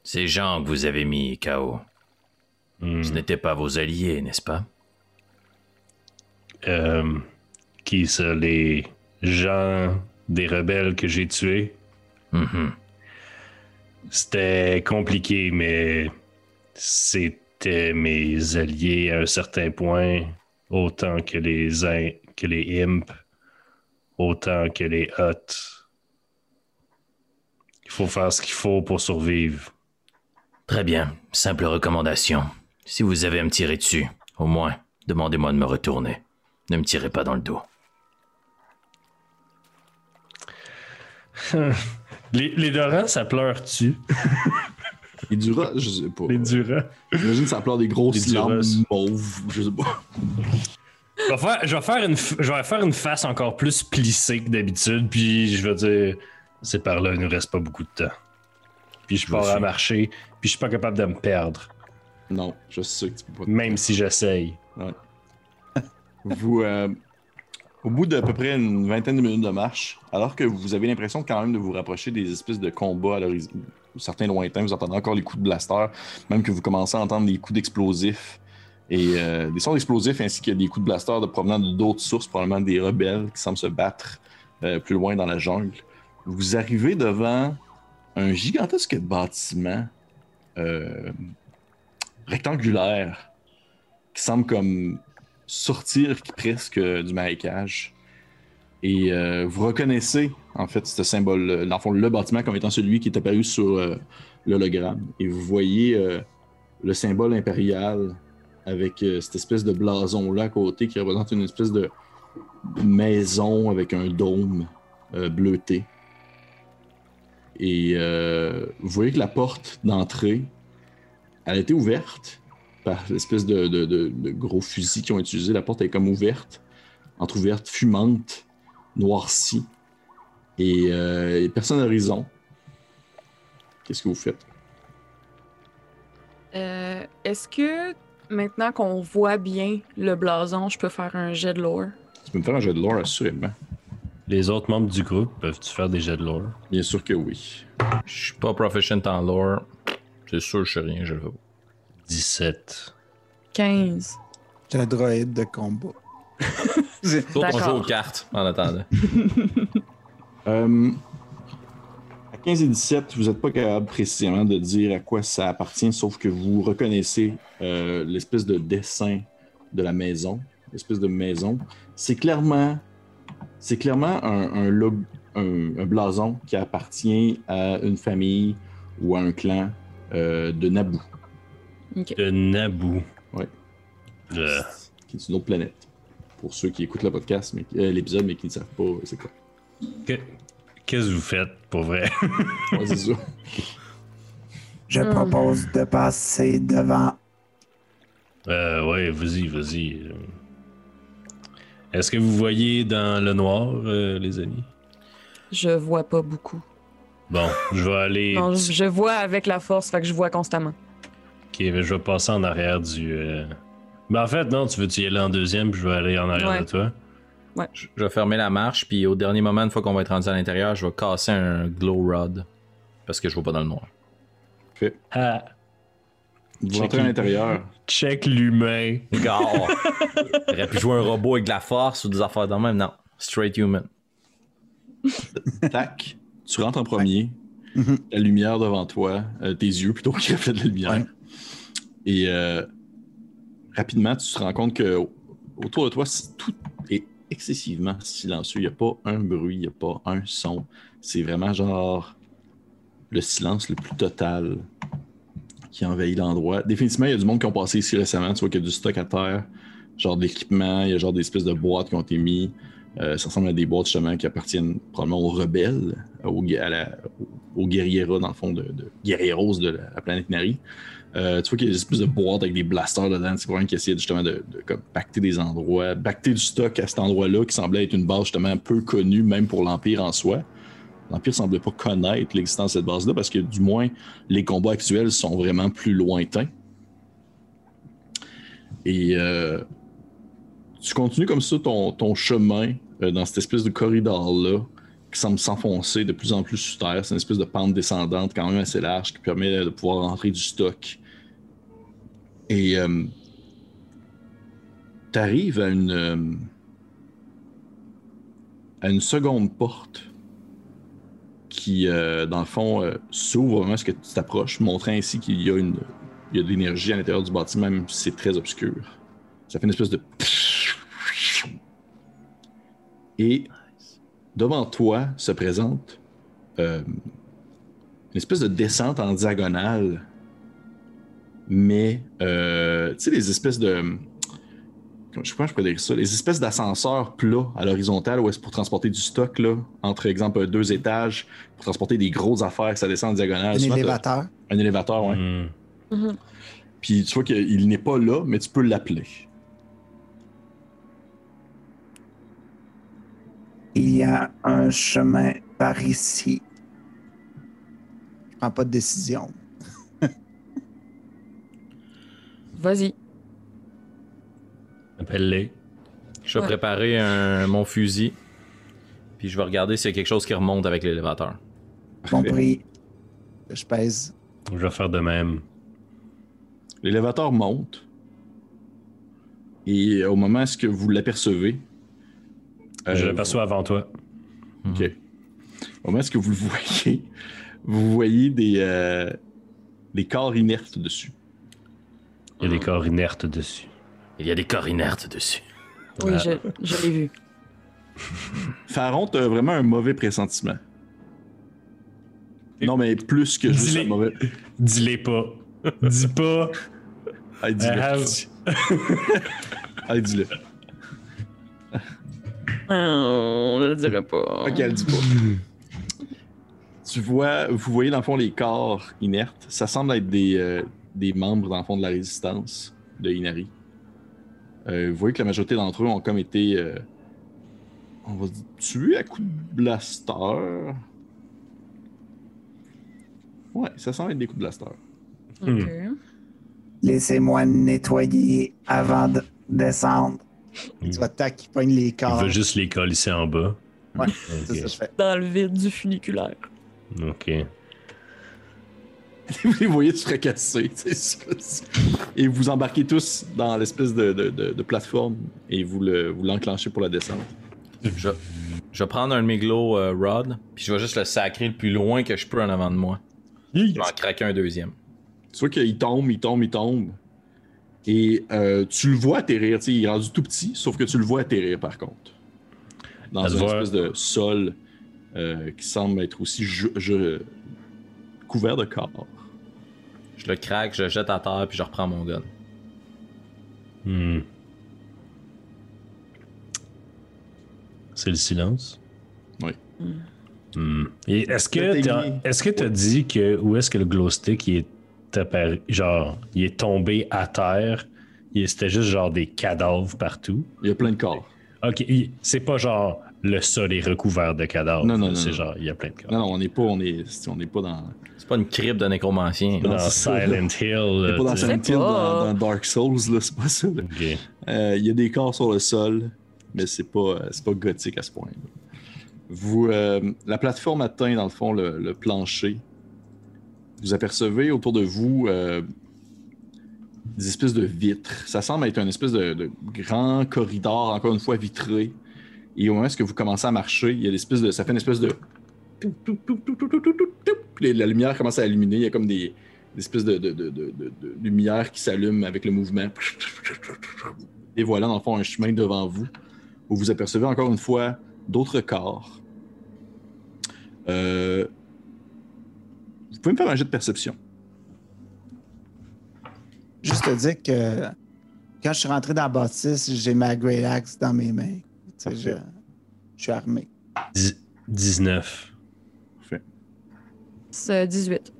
Ces gens que vous avez mis KO, Hmm. ce n'étaient pas vos alliés, n'est-ce pas? Euh, qui ça, les gens des rebelles que j'ai tués? Mhm. C'était compliqué, mais c'était mes alliés à un certain point, autant que les que les imps, autant que les huts. Il faut faire ce qu'il faut pour survivre. Très bien. Simple recommandation. Si vous avez à me tirer dessus, au moins, demandez-moi de me retourner. Ne me tirez pas dans le dos. Les, les Dorans, ça pleure-tu? Les Duras, je sais pas. Les Durans? J'imagine que ça pleure des grosses Les larmes Duras. mauves, je sais pas. Je vais faire, je vais faire une, je vais faire une face encore plus plissée que d'habitude, puis je vais dire c'est par là, il nous reste pas beaucoup de temps. Puis je pars à marcher, puis je suis pas capable de me perdre, Non, je suis sûr que tu peux pas. te même si j'essaye. Vous, euh, au bout d'à peu près une vingtaine de minutes de marche, alors que vous avez l'impression quand même de vous rapprocher des espèces de combats à l'horizon, certains lointains, vous entendez encore les coups de blaster, même que vous commencez à entendre des coups d'explosifs et euh, des sons d'explosifs ainsi que des coups de blaster provenant d'autres sources, probablement des rebelles qui semblent se battre euh, plus loin dans la jungle. Vous arrivez devant un gigantesque bâtiment euh, rectangulaire qui semble comme sortir presque du marécage. Et vous reconnaissez, en fait, ce symbole, dans le fond, le bâtiment comme étant celui qui est apparu sur l'hologramme. Et vous voyez le symbole impérial avec euh, cette espèce de blason-là à côté qui représente une espèce de maison avec un dôme euh, bleuté. Et euh, vous voyez que la porte d'entrée, elle a été ouverte par l'espèce de, gros fusil qu'ils ont utilisé. La porte est comme ouverte, entrouverte, fumante, noircie. Et, personne à l'horizon. Qu'est-ce que vous faites? Est-ce que maintenant qu'on voit bien le blason, je peux faire un jet de lore? Tu peux me faire un jeu de lore, assurément. Les autres membres du groupe peuvent-tu faire des jets de lore? Bien sûr que oui. Je suis pas proficient en lore. C'est sûr, je sais rien, je le veux. 17. 15. J'ai un droïde de combat. Toi, on joue aux cartes en attendant. Euh, à 15 et 17, vous n'êtes pas capable précisément de dire à quoi ça appartient, sauf que vous reconnaissez euh, l'espèce de dessin de la maison, l'espèce de maison. C'est clairement, c'est clairement un, un, log- un- un blason qui appartient à une famille ou à un clan euh, de Naboo, Ok. De Naboo. Ouais. Euh, qui est une autre planète. Pour ceux qui écoutent le podcast, mais euh, l'épisode, mais qui ne savent pas c'est quoi. que- Qu'est-ce que vous faites pour vrai? Ouais, c'est ça. Je Mhm. propose de passer devant. Euh, ouais, vas-y, vas-y. Euh, Est-ce que vous voyez dans le noir, euh, les amis? Je vois pas beaucoup. Bon, je vais aller. Non, je, vois avec la force, fait que je vois constamment. Ok, ben, je vais passer en arrière du. euh, Ben, en fait, non, tu veux-tu y aller en deuxième, puis je vais aller en arrière Ouais. de toi? Je je vais fermer la marche, puis au dernier moment, une fois qu'on va être rendu à l'intérieur, je vais casser un glow rod. Parce que je vois pas dans le noir. Ah, Vous Check rentrez à it. l'intérieur. check l'humain. Gars! J'aurais pu jouer un robot avec de la force ou des affaires de même. Non. Straight human. Tac, tu rentres en premier, la lumière devant toi, euh, tes yeux plutôt qui reflètent la lumière. Ouais. Et euh, rapidement, tu te rends compte que au- autour de toi, c'est- tout excessivement silencieux. Il n'y a pas un bruit, il n'y a pas un son. C'est vraiment genre le silence le plus total qui envahit l'endroit. Définitivement, il y a du monde qui ont passé ici récemment. Tu vois qu'il y a du stock à terre, genre d'équipement, il y a genre des espèces de boîtes qui ont été mis. Euh, ça ressemble à des boîtes justement qui appartiennent probablement aux rebelles, à la- aux guerrieros dans le fond de, de guerrieros de la planète Nari. Euh, tu vois qu'il y a des espèces de boîtes avec des blasters dedans. C'est probablement qui essayaient justement de, de pacter des endroits, pacter du stock à cet endroit-là qui semblait être une base justement peu connue même pour l'Empire en soi. L'Empire semblait pas connaître l'existence de cette base-là parce que du moins les combats actuels sont vraiment plus lointains. Et euh, tu continues comme ça ton, ton chemin euh, dans cette espèce de corridor-là qui semble s'enfoncer de plus en plus sous terre. C'est une espèce de pente descendante quand même assez large qui permet de pouvoir rentrer du stock. Et tu arrives à une, euh, à une seconde porte qui, euh, dans le fond, euh, s'ouvre vraiment ce que tu t'approches, montrant ainsi qu'il y a une il y a de l'énergie à l'intérieur du bâtiment, même si c'est très obscur. Ça fait une espèce de... Et devant toi se présente euh, une espèce de descente en diagonale, mais euh, tu sais, les espèces de. comment- Je sais pas, je pourrais dire ça? Les espèces d'ascenseurs plats à l'horizontale où est-ce pour transporter du stock, là, entre exemple deux étages, pour transporter des grosses affaires, que ça descend en diagonale. Un Souvent, élévateur. Un élévateur, ouais. Hmm. Mhm. Puis tu vois qu'il n'est pas là, mais tu peux l'appeler. Il y a un chemin par ici. Je prends pas de décision. Vas-y. Appelle-les. Je vais Ouais. préparer un- mon fusil. Puis je vais regarder s'il y a quelque chose qui remonte avec l'élévateur. Compris. Je pèse. Je vais faire de même. L'élévateur monte. Et au moment où vous l'apercevez. Euh, je l'aperçois avant toi. OK. Au moment où vous le voyez, vous voyez des, euh, des corps inertes dessus. Il y a des corps inertes dessus. Il y a des corps inertes dessus. Oui, Ouais. je, je l'ai vu. Pharaon, t'as vraiment un mauvais pressentiment. Non, mais plus que juste un mauvais. Dis-les pas. Dis pas. Ah, dis-le. I have- Ah, dis-le. On ne le dirait pas. Ok, elle dit pas. tu vois, vous voyez dans le fond les corps inertes. Ça semble être des, euh, des membres dans le fond de la résistance de Inari. Euh, vous voyez que la majorité d'entre eux ont comme été, euh, on va dire, tués à coups de blaster. Ouais, ça semble être des coups de blaster. Ok. Laissez-moi nettoyer avant de descendre. Tu vois, tac, qui pogne les Il corps. veut juste les colisser en bas. Ouais, c'est ça que je fais. Dans le vide du funiculaire. Ok. vous les voyez se fracasser. c'est ça. Et vous embarquez tous dans l'espèce de, de- de- de plateforme et vous le- vous l'enclenchez pour la descente. Je, je vais prendre un de mes glow euh, rod. Puis je vais juste le sacrer le plus loin que je peux en avant de moi. Je vais en craquer un deuxième. Tu vois qu'il tombe, il tombe, il tombe. Et euh, tu le vois atterrir. tu sais, Il est rendu tout petit, sauf que tu le vois atterrir par contre. Dans une voit. espèce de sol euh, qui semble être aussi je- je- couvert de corps. Je le craque, je le jette à terre, puis je reprends mon gun. Hmm. C'est le silence? Oui. Hmm. Et est-ce que que t'as dit que où est-ce que le glow stick il est apparu, genre il est tombé à terre, il- c'était juste genre des cadavres partout. Il y a plein de corps. Ok, il- c'est pas genre le sol est recouvert de cadavres. Non, non, non, C'est non. genre il y a plein de corps. Non, non, on n'est pas, on est, on n'est pas dans, C'est pas une crypte de nécromancien. Non, Dans c'est ça, Silent Hill. on est là, pas dans. Silent Hill, dans, dans Dark Souls, là, c'est pas ça. Euh, Il y a des corps sur le sol, mais c'est pas, euh, c'est pas gothique à ce point. Vous, euh, la plateforme atteint dans le fond le, le plancher. Vous apercevez autour de vous euh, des espèces de vitres. Ça semble être une espèce de, grand corridor, encore une fois vitré. Et au moment où vous commencez à marcher, il y a de, ça fait une espèce de puis la lumière commence à illuminer. Il y a comme des, espèces de, de- de lumière qui s'allument avec le mouvement. Et voilà, dans le fond, un chemin devant vous où vous apercevez encore une fois d'autres corps. Euh, Vous pouvez me faire un jet de perception. Juste te dire que quand je suis rentré dans la bâtisse, j'ai ma Great Axe dans mes mains. Tu sais, je, je suis armé. Dix- 19. C'est 18.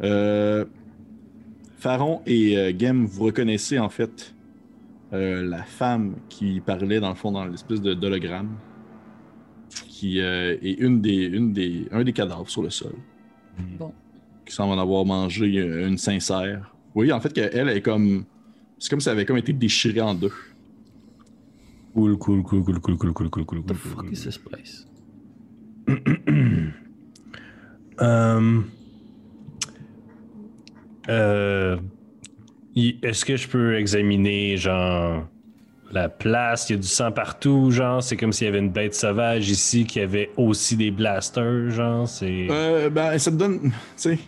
Euh, Pharaon et euh, Gem, vous reconnaissez en fait euh, la femme qui parlait dans le fond dans l'espèce de d'hologramme, qui euh, est une des, une des, un des cadavres sur le sol. Bon. Qui semble en avoir mangé euh, une sincère. Oui, en fait, qu'elle elle est comme. C'est comme si elle avait comme été déchirée en deux. Cool, cool, cool, cool, cool, cool, cool, cool, cool, What the cool, fuck cool. is this place? Euh, euh, Est-ce que je peux examiner, genre, la place? Il y a du sang partout, genre. C'est comme s'il y avait une bête sauvage ici qui avait aussi des blasters, genre. C'est. Euh, ben, ça te donne. Tu sais,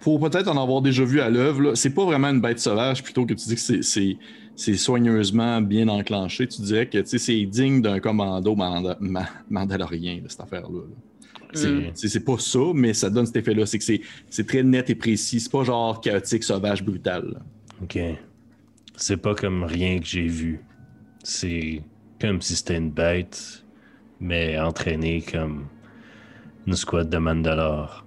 pour peut-être en avoir déjà vu à l'œuvre, là, c'est pas vraiment une bête sauvage, plutôt que tu dis que c'est- c'est. Soigneusement bien enclenché. Tu dirais que tu sais, c'est digne d'un commando manda- ma- mandalorien, là, cette affaire-là. Mm. C'est pas ça, mais ça donne cet effet-là. C'est que c'est- c'est très net et précis. C'est pas genre chaotique, sauvage, brutal. là. Ok. C'est pas comme rien que j'ai vu. C'est comme si c'était une bête, mais entraînée comme une squad de Mandalore.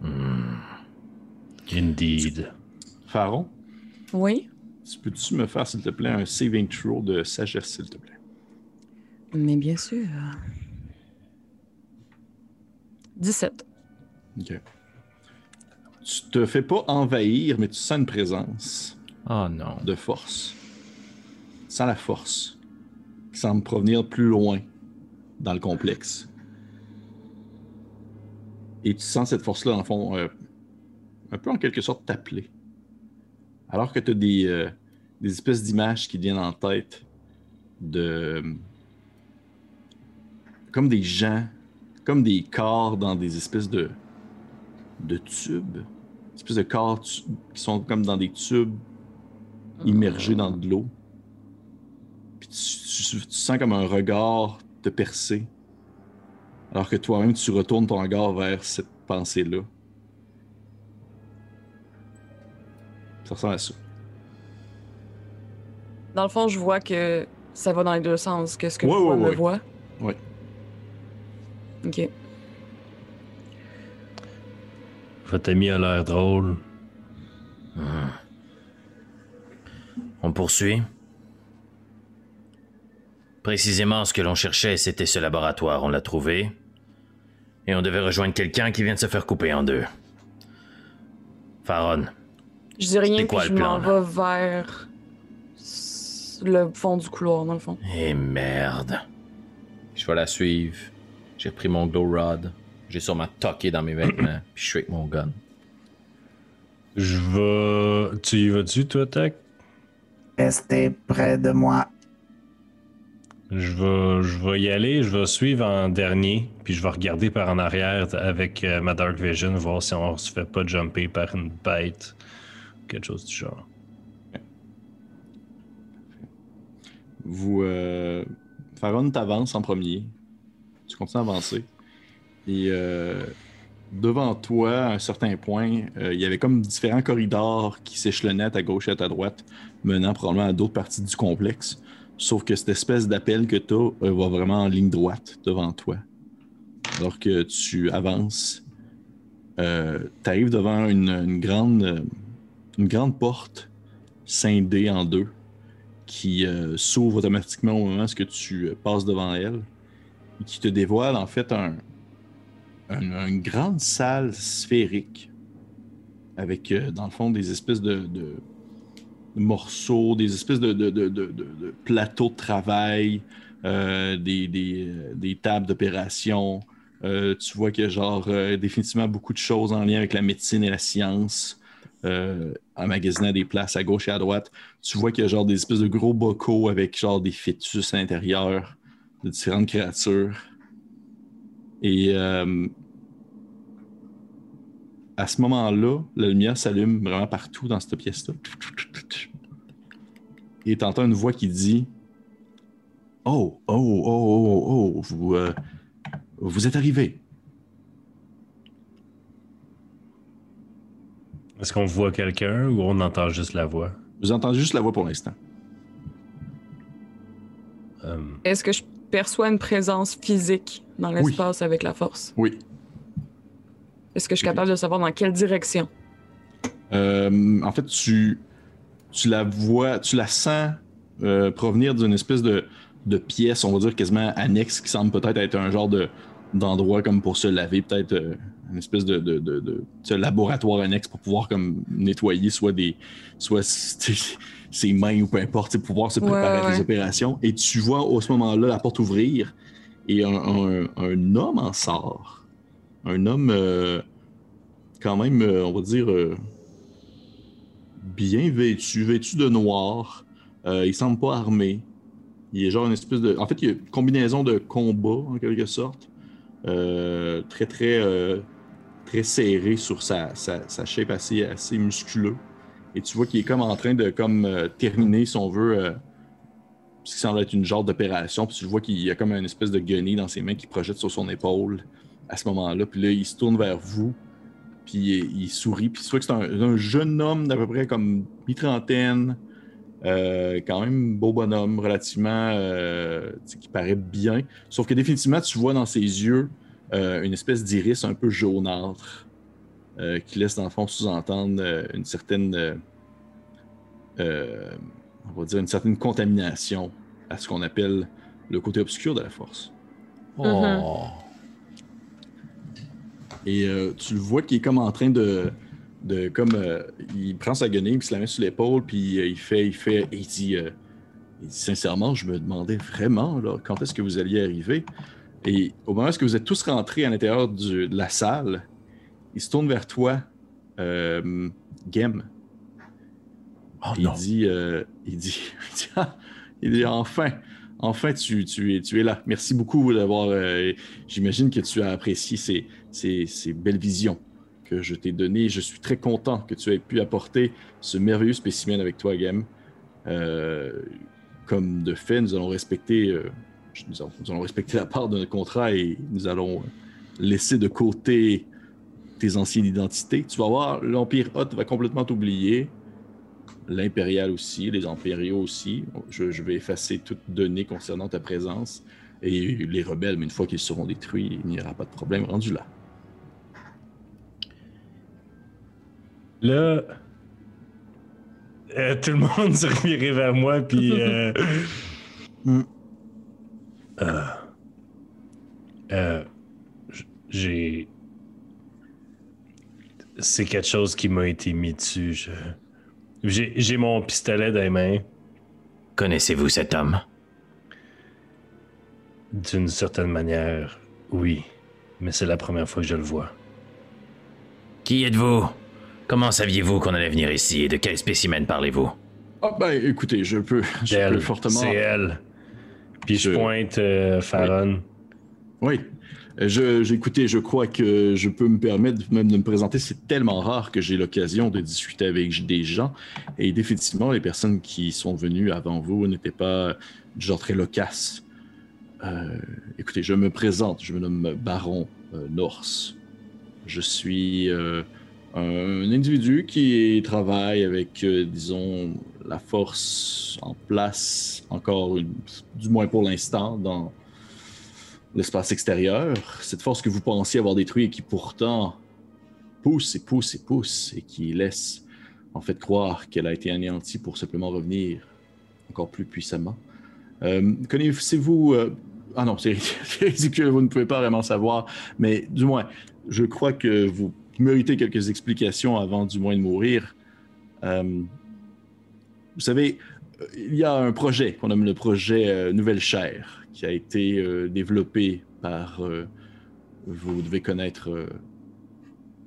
Hmm. Indeed. Pharaon, Oui. Tu peux-tu me faire, s'il te plaît, un saving throw de sagesse, s'il te plaît? Mais bien sûr. 17. Ok. Tu te fais pas envahir, mais tu sens une présence Oh non. de force. Tu sens la force qui semble provenir plus loin dans le complexe. Et tu sens cette force-là, dans le fond, euh, un peu en quelque sorte t'appeler. Alors que tu as des, euh, des espèces d'images qui viennent en tête de. comme des gens, comme des corps dans des espèces de. de tubes. Des espèces de corps qui sont comme dans des tubes immergés dans de l'eau. Puis tu, tu- tu sens comme un regard te percer. Alors que toi-même, tu retournes ton regard vers cette pensée-là. Ça ressemble à ça. Dans le fond, je vois que ça va dans les deux sens, que ce que Ouais, je vois ouais, me ouais. voit. Ouais. Ok. Votre ami a l'air drôle. On poursuit. Précisément ce que l'on cherchait, c'était ce laboratoire. On l'a trouvé. Et on devait rejoindre quelqu'un qui vient de se faire couper en deux. Faron, Je dis rien, C'était puis quoi je le plan, m'en vais vers le fond du couloir, dans le fond. et merde. Je vais la suivre. J'ai repris mon glow rod. J'ai sûrement toqué dans mes vêtements. Puis je suis avec mon gun. Je vais. Tu y vas-tu, toi, Tech? Restez près de moi. Je vais, y aller, je vais suivre en dernier, puis je vais regarder par en arrière avec euh, ma Dark Vision, voir si on se fait pas jumper par une bête ou quelque chose du genre. Vous. Euh, Faron t'avance en premier. Tu continues à avancer. Et euh, devant toi, à un certain point, euh, il y avait comme différents corridors qui s'échelonnaient à gauche et à droite, menant probablement à d'autres parties du complexe. Sauf que cette espèce d'appel que tu as va vraiment en ligne droite devant toi. Alors que tu avances, tu arrives devant une, une grande, euh, une grande porte scindée en deux qui euh, s'ouvre automatiquement au moment où tu euh, passes devant elle et qui te dévoile en fait un, un- une grande salle sphérique avec euh, dans le fond des espèces de morceaux, des espèces de, plateaux de travail, euh, euh, des tables d'opération. Euh, tu vois qu'il y a genre définitivement beaucoup de choses en lien avec la médecine et la science. Emmagasinés à des places à gauche et à droite tu vois qu'il y a genre des espèces de gros bocaux avec genre des fœtus à l'intérieur de différentes créatures. Et à ce moment-là, la lumière s'allume vraiment partout dans cette pièce-là. Et t'entends une voix qui dit Oh, oh, oh, oh, oh, oh, vous, euh, vous êtes arrivés. Est-ce qu'on voit quelqu'un ou on entend juste la voix? Vous entendez juste la voix pour l'instant. Euh, Est-ce que je perçois une présence physique dans l'espace avec la force? Oui. Est-ce que je suis capable de savoir dans quelle direction? Euh, en fait, tu, tu la vois, tu la sens euh, provenir d'une espèce de, de pièce, on va dire quasiment annexe, qui semble peut-être être un genre de, d'endroit comme pour se laver, peut-être euh, une espèce de, de, de- laboratoire annexe pour pouvoir comme nettoyer soit des soit ses mains ou peu importe, pour pouvoir se Ouais, préparer à des opérations. Et tu vois au ce moment-là la porte ouvrir et un, un- un homme en sort. Un homme euh, quand même, on va dire, bien vêtu, vêtu de noir. Euh, il semble pas armé. Il est genre une espèce de. En fait, il y a une combinaison de combat, en quelque sorte. Euh, très, très, euh, très serré sur sa, sa, sa shape assez, assez musculeux. Et tu vois qu'il est comme en train de comme, terminer, si on veut, ce qui semble être une genre d'opération. Puis tu vois qu'il y a comme une espèce de guenille dans ses mains qui projette sur son épaule à ce moment-là. Puis là, il se tourne vers vous. Puis il, il sourit. Puis tu vois que c'est un, un jeune homme d'à peu près comme mi-trentaine. euh, quand même beau bonhomme, relativement, euh, tu sais, qui paraît bien. Sauf que définitivement, tu vois dans ses yeux euh, une espèce d'iris un peu jaunâtre euh, qui laisse dans le fond sous-entendre euh, une certaine, euh, euh, on va dire, une certaine contamination à ce qu'on appelle le côté obscur de la force. Oh. Et euh, tu le vois qui est comme en train de. de comme, euh, il prend sa guenille, puis se la met sur l'épaule, puis euh, il fait. Il fait. Il dit, il dit Sincèrement, je me demandais vraiment là, quand est-ce que vous alliez arriver? Et au moment où vous êtes tous rentrés à l'intérieur de la salle, il se tourne vers toi, Gem. Oh il, dit, euh, il dit, il dit, Ah! il dit, enfin, enfin tu, tu, es, tu es là. Merci beaucoup d'avoir. J'imagine que tu as apprécié ces, ces, belles visions que je t'ai données. Je suis très content que tu aies pu apporter ce merveilleux spécimen avec toi, Gem. Euh, comme de fait, nous allons respecter, euh, nous allons respecter la part de notre contrat et nous allons laisser de côté tes anciennes identités. Tu vas voir, l'Empire Hot va complètement t'oublier. L'Impérial aussi, les Impériaux aussi. Je, je vais effacer toute donnée concernant ta présence. Et les rebelles, mais une fois qu'ils seront détruits, il n'y aura pas de problème rendu là. Là, euh, tout le monde se revirait vers moi, puis. euh, Hmm. euh, euh, j'ai. C'est quelque chose qui m'a été mis dessus. j'ai mon pistolet dans les mains, Connaissez-vous cet homme? D'une certaine manière, oui. Mais c'est la première fois que je le vois. Qui êtes-vous? Comment saviez-vous qu'on allait venir ici et de quel spécimen parlez-vous? Ah ben, écoutez, je peux, je Elle, peux fortement... C'est elle. Puis je Je- pointe euh, Farron. Oui. Euh, Je, écouté, je crois que je peux me permettre même de me présenter. C'est tellement rare que j'ai l'occasion de discuter avec des gens. Et définitivement, les personnes qui sont venues avant vous n'étaient pas du genre très loquaces. Euh, écoutez, je me présente. Je me nomme Baron euh, Norse. Je suis un individu qui travaille avec, euh, disons, la force en place, encore du moins pour l'instant, dans l'espace extérieur, cette force que vous pensiez avoir détruite et qui pourtant pousse et pousse et pousse et qui laisse en fait croire qu'elle a été anéantie pour simplement revenir encore plus puissamment. Euh, Connaissez-vous... euh, Ah non, c'est ridicule, vous ne pouvez pas vraiment savoir, mais du moins, je crois que vous méritez quelques explications avant du moins de mourir. Euh, vous savez, il y a un projet qu'on nomme le projet euh, Nouvelle Chair qui a été euh, développé par, vous devez connaître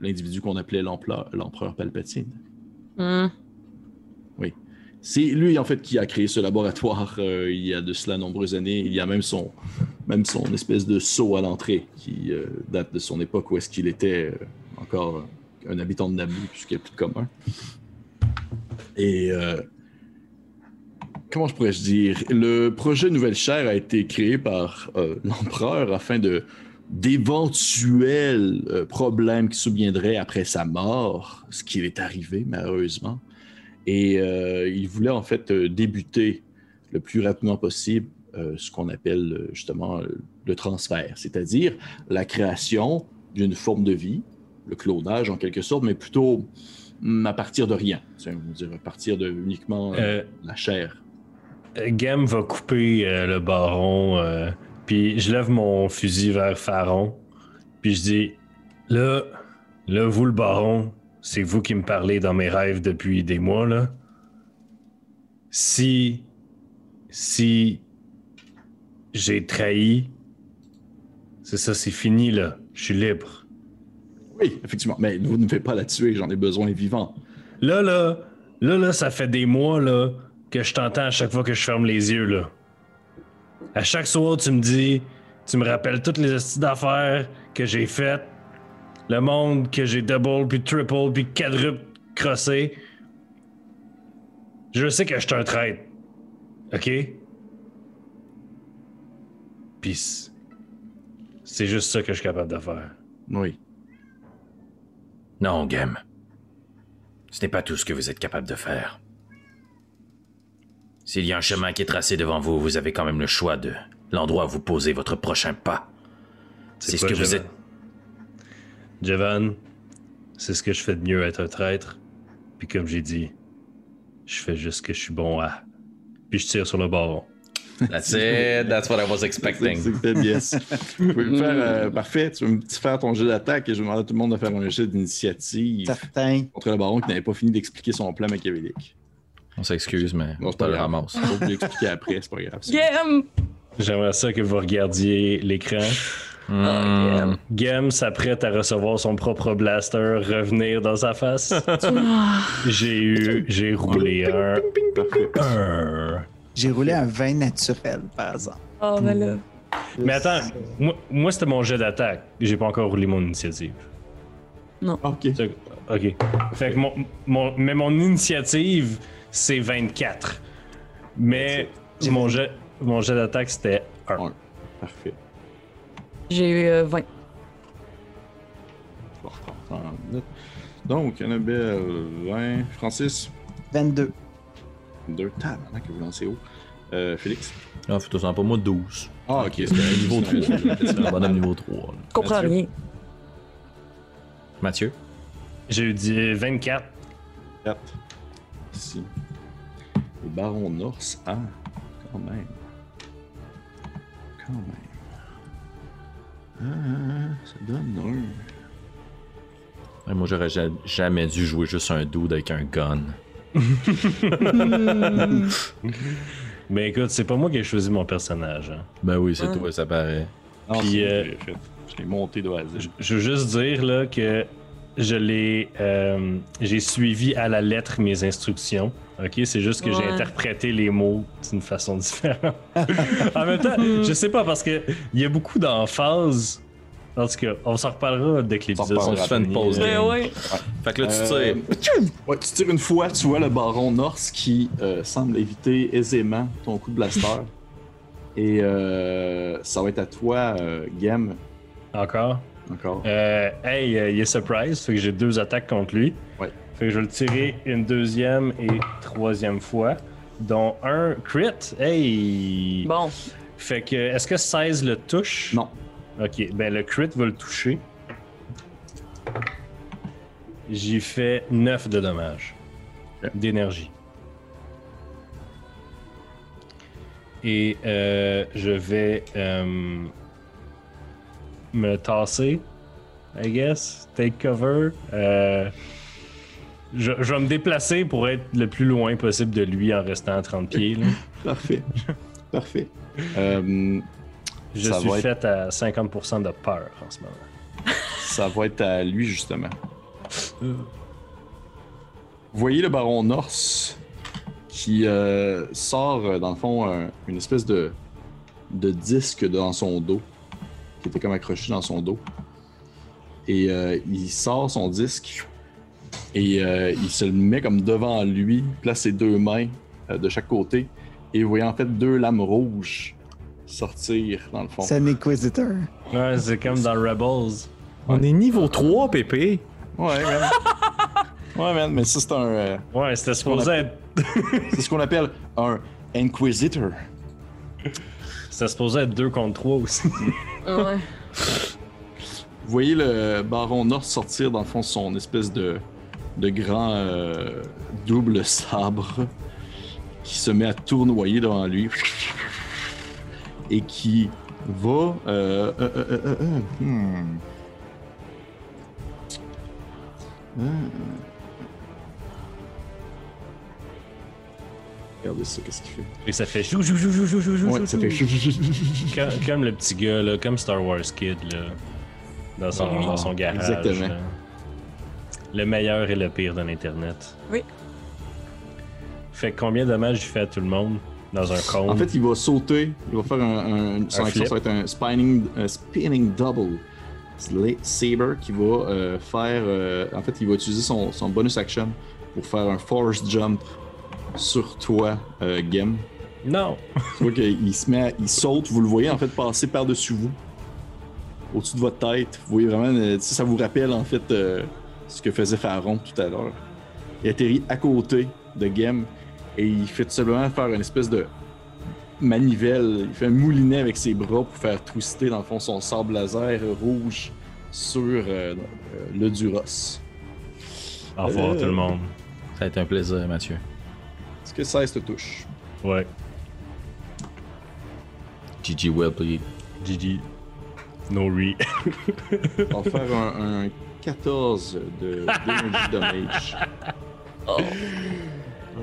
l'individu qu'on appelait l'empereur Palpatine. Hmm. C'est lui, en fait, qui a créé ce laboratoire euh, il y a de cela nombreuses années. Il y a même son, même son espèce de sceau à l'entrée qui euh, date de son époque où est-ce qu'il était euh, encore un habitant de Naboo, puisqu'il n'y a plus de commun. Et euh, comment je pourrais-je dire? Le projet Nouvelle Chair a été créé par euh, l'empereur afin de d'éventuels euh, problèmes qui surviendraient après sa mort, ce qui est arrivé malheureusement. Et il voulait en fait débuter le plus rapidement possible ce qu'on appelle justement le transfert, c'est-à-dire la création d'une forme de vie, le clonage en quelque sorte, mais plutôt hum, à partir de rien, C'est, on va dire, à partir de uniquement euh, Euh, la chair. Euh, Gam va couper euh, le baron, euh, puis je lève mon fusil vers Pharaon, puis je dis Là, là, vous le baron, c'est vous qui me parlez dans mes rêves depuis des mois, là. Si. Si. J'ai trahi, c'est ça, c'est fini, là. Je suis libre. Oui, effectivement, mais vous ne faites pas la tuer, j'en ai besoin vivant. Là, là, là, là, ça fait des mois, là, que je t'entends à chaque fois que je ferme les yeux, là. À chaque soir, tu me dis, tu me rappelles toutes les astuces d'affaires que j'ai faites, le monde que j'ai double, puis triple, puis quadruple crossé. Je sais que je suis un traître. OK? Puis c'est juste ça que je suis capable de faire. Oui. Non, Game. Ce n'est pas tout ce que vous êtes capable de faire. S'il y a un chemin qui est tracé devant vous, vous avez quand même le choix de l'endroit où vous posez votre prochain pas. C'est ce que vous êtes. Javan, c'est ce que je fais de mieux être un traître. Puis comme j'ai dit, je fais juste ce que je suis bon à. Puis je tire sur le baron. That's it. That's what I was expecting. C'est peut-être yes. Tu peux me faire, euh, parfait, tu veux me faire ton jeu d'attaque et je vais demander à tout le monde de faire un jeu d'initiative Certain. contre le baron qui n'avait pas fini d'expliquer son plan machiavélique. On s'excuse, mais on te le ramasse. Faut vous l'expliquer après, c'est pas grave. Game! J'aimerais ça que vous regardiez l'écran. Hmm. Gem s'apprête à recevoir son propre blaster revenir dans sa face. J'ai eu, j'ai roulé un, un. J'ai roulé un vin naturel, par exemple. Oh, ben là. Mais attends, moi, moi, c'était mon jet d'attaque. J'ai pas encore roulé mon initiative. Ok. C'est- Ok. Fait que mon, mon- mais mon initiative, c'est 24. Mais mon jet, mon jet d'attaque, c'était 1. Un. Parfait. J'ai eu euh, 20. Bon, on prend note. Donc, Annabelle, 20. Francis, 22. 2. Tabarnak, que vous lancez haut. Euh, Félix? Ah, fais-toi ça pas moi 12. Ah, ok. C'est un niveau 3. C'est un bonhomme niveau 3. là. Je comprends Mathieu? rien. Mathieu? J'ai eu dit 24. 4. Ici. Le baron Norse. Ah, quand même. Quand même. Ah, ça donne un. Ouais, moi, j'aurais ja- jamais dû jouer juste un dude avec un gun. Mais écoute, c'est pas moi qui ai choisi mon personnage. hein. Ben oui, c'est Ah. toi, ça paraît. Non, Puis, euh, fait. Je l'ai monté de Z. Je- veux juste dire là que je l'ai, euh, j'ai suivi à la lettre mes instructions. Ok, c'est juste que j'ai interprété les mots d'une façon différente. en même temps, je sais pas parce que il y a beaucoup d'emphase. En tout cas, on s'en reparlera dès que l'épisode On se fait une pause, game. ouais. Fait que là, tu Euh, tires. Ouais, tu tires une fois, tu vois le baron Norse qui euh, semble éviter aisément ton coup de blaster. Et euh, ça va être à toi, euh, Gem, Encore. encore. Euh, hey, euh, il est surprise, fait que j'ai deux attaques contre lui. Ouais. Fait que je vais le tirer une deuxième et troisième fois, dont un crit. Hey. Bon. Fait que, est-ce que 16 le touche? Non. Ok, ben le crit va le toucher. J'y fais 9 de dommages. D'énergie. Et euh, je vais euh, me tasser, I guess. Take cover. Euh, je, vais me déplacer pour être le plus loin possible de lui en restant à 30 pieds. Parfait. Parfait. Euh, Je Ça suis être- fait à 50% de peur en ce moment. ça va être à lui, justement. Vous voyez le baron Norse qui euh, sort, euh, dans le fond, un- une espèce de, de disque dans son dos, qui était comme accroché dans son dos. Et euh, il sort son disque et euh, il se le met comme devant lui, place ses deux mains euh, de chaque côté, et vous voyez en fait deux lames rouges sortir, dans le fond. C'est un Inquisitor. Ouais, c'est comme dans Rebels. On est niveau 3, Pépé. Ouais, man. ouais, man, mais ça, c'est un. euh, Ouais, c'était supposé être. c'est ce qu'on appelle un Inquisitor. C'était supposé être 2 contre 3 aussi. Ouais. Vous voyez le baron North sortir, dans le fond, son espèce de, de grand euh, double sabre qui se met à tournoyer devant lui et qui va. euh, euh, euh, euh, euh, euh, hmm. Euh. Regardez ça, qu'est-ce qu'il fait? Et ça fait jou jou jou jou jou jou jou. Ouais, ça fait. Comme, comme le petit gars, là, comme Star Wars Kid, là. Dans son, Ah, dans son garage. exactement. là. Le meilleur et le pire de l'Internet. Oui. Fait que combien de dommages il fait à tout le monde dans un cône? En fait, il va sauter, il va faire un, un- son Un action, ça va être un spinning, un spinning double saber qui va euh, faire. euh, en fait, il va utiliser son, son bonus action pour faire un force jump sur toi, euh, Gem. Non! Tu vois qu'il se met, à- il saute, vous le voyez en fait passer par-dessus vous, au-dessus de votre tête. Vous voyez vraiment, euh, ça vous rappelle en fait ce que faisait Pharaon tout à l'heure. Il atterrit à côté de Gem et il fait tout simplement faire une espèce de manivelle. Il fait un moulinet avec ses bras pour faire twister dans le fond son sable laser rouge sur euh, euh, le Duros. Au revoir Euh. tout le monde. Ça a été un plaisir, Mathieu. Est-ce que 16 te touche? Ouais. GG well played. GG. No re. On va faire un, un 14 de damage.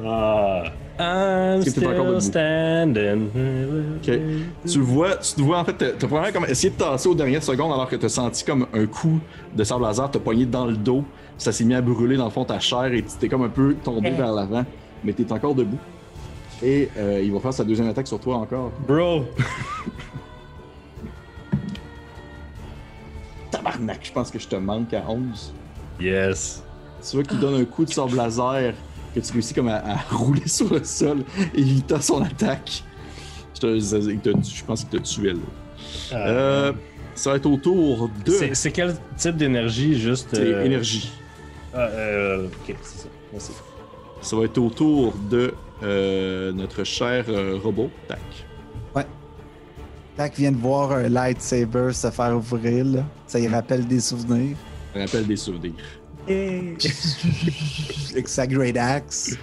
Ah. I'm still standing. Tu vois, tu te vois en fait, t'as vraiment comme essayé de tasser aux dernières secondes alors que t'as senti comme un coup de sable laser te pogné dans le dos. Ça s'est mis à brûler dans le fond ta chair et tu t'es comme un peu tombé vers l'avant, mais t'es encore debout. Et euh, il va faire sa deuxième attaque sur toi encore. Bro! Tabarnak, je pense que je te manque à 11. Yes. Tu vois qu'il donne un coup de sable laser que tu réussis comme à, à rouler sur le sol, évitant son attaque. Je, te- pense qu'il t'a tué là. Euh, ça va être au tour de. C'est quel type d'énergie, juste. C'est euh, énergie. Ah, euh, ok, c'est ça. Merci. Ça va être au tour de euh, notre cher euh, robot. Tac. Tac vient de voir un lightsaber se faire ouvrir, là. Ça y rappelle des souvenirs. Ça rappelle des souvenirs. Avec sa Great Axe.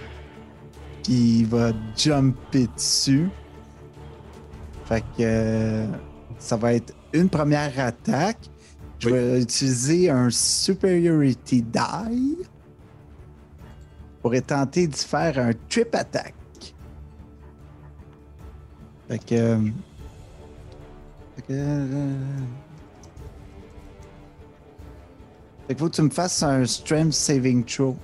Puis il va jumper dessus. Fait que euh, ça va être une première attaque. Je Oui. vais utiliser un Superiority Die pour tenter de faire un trip attack. Fait que. euh, Fait que. euh, Fait que faut que tu me fasses un Strength Saving Throw.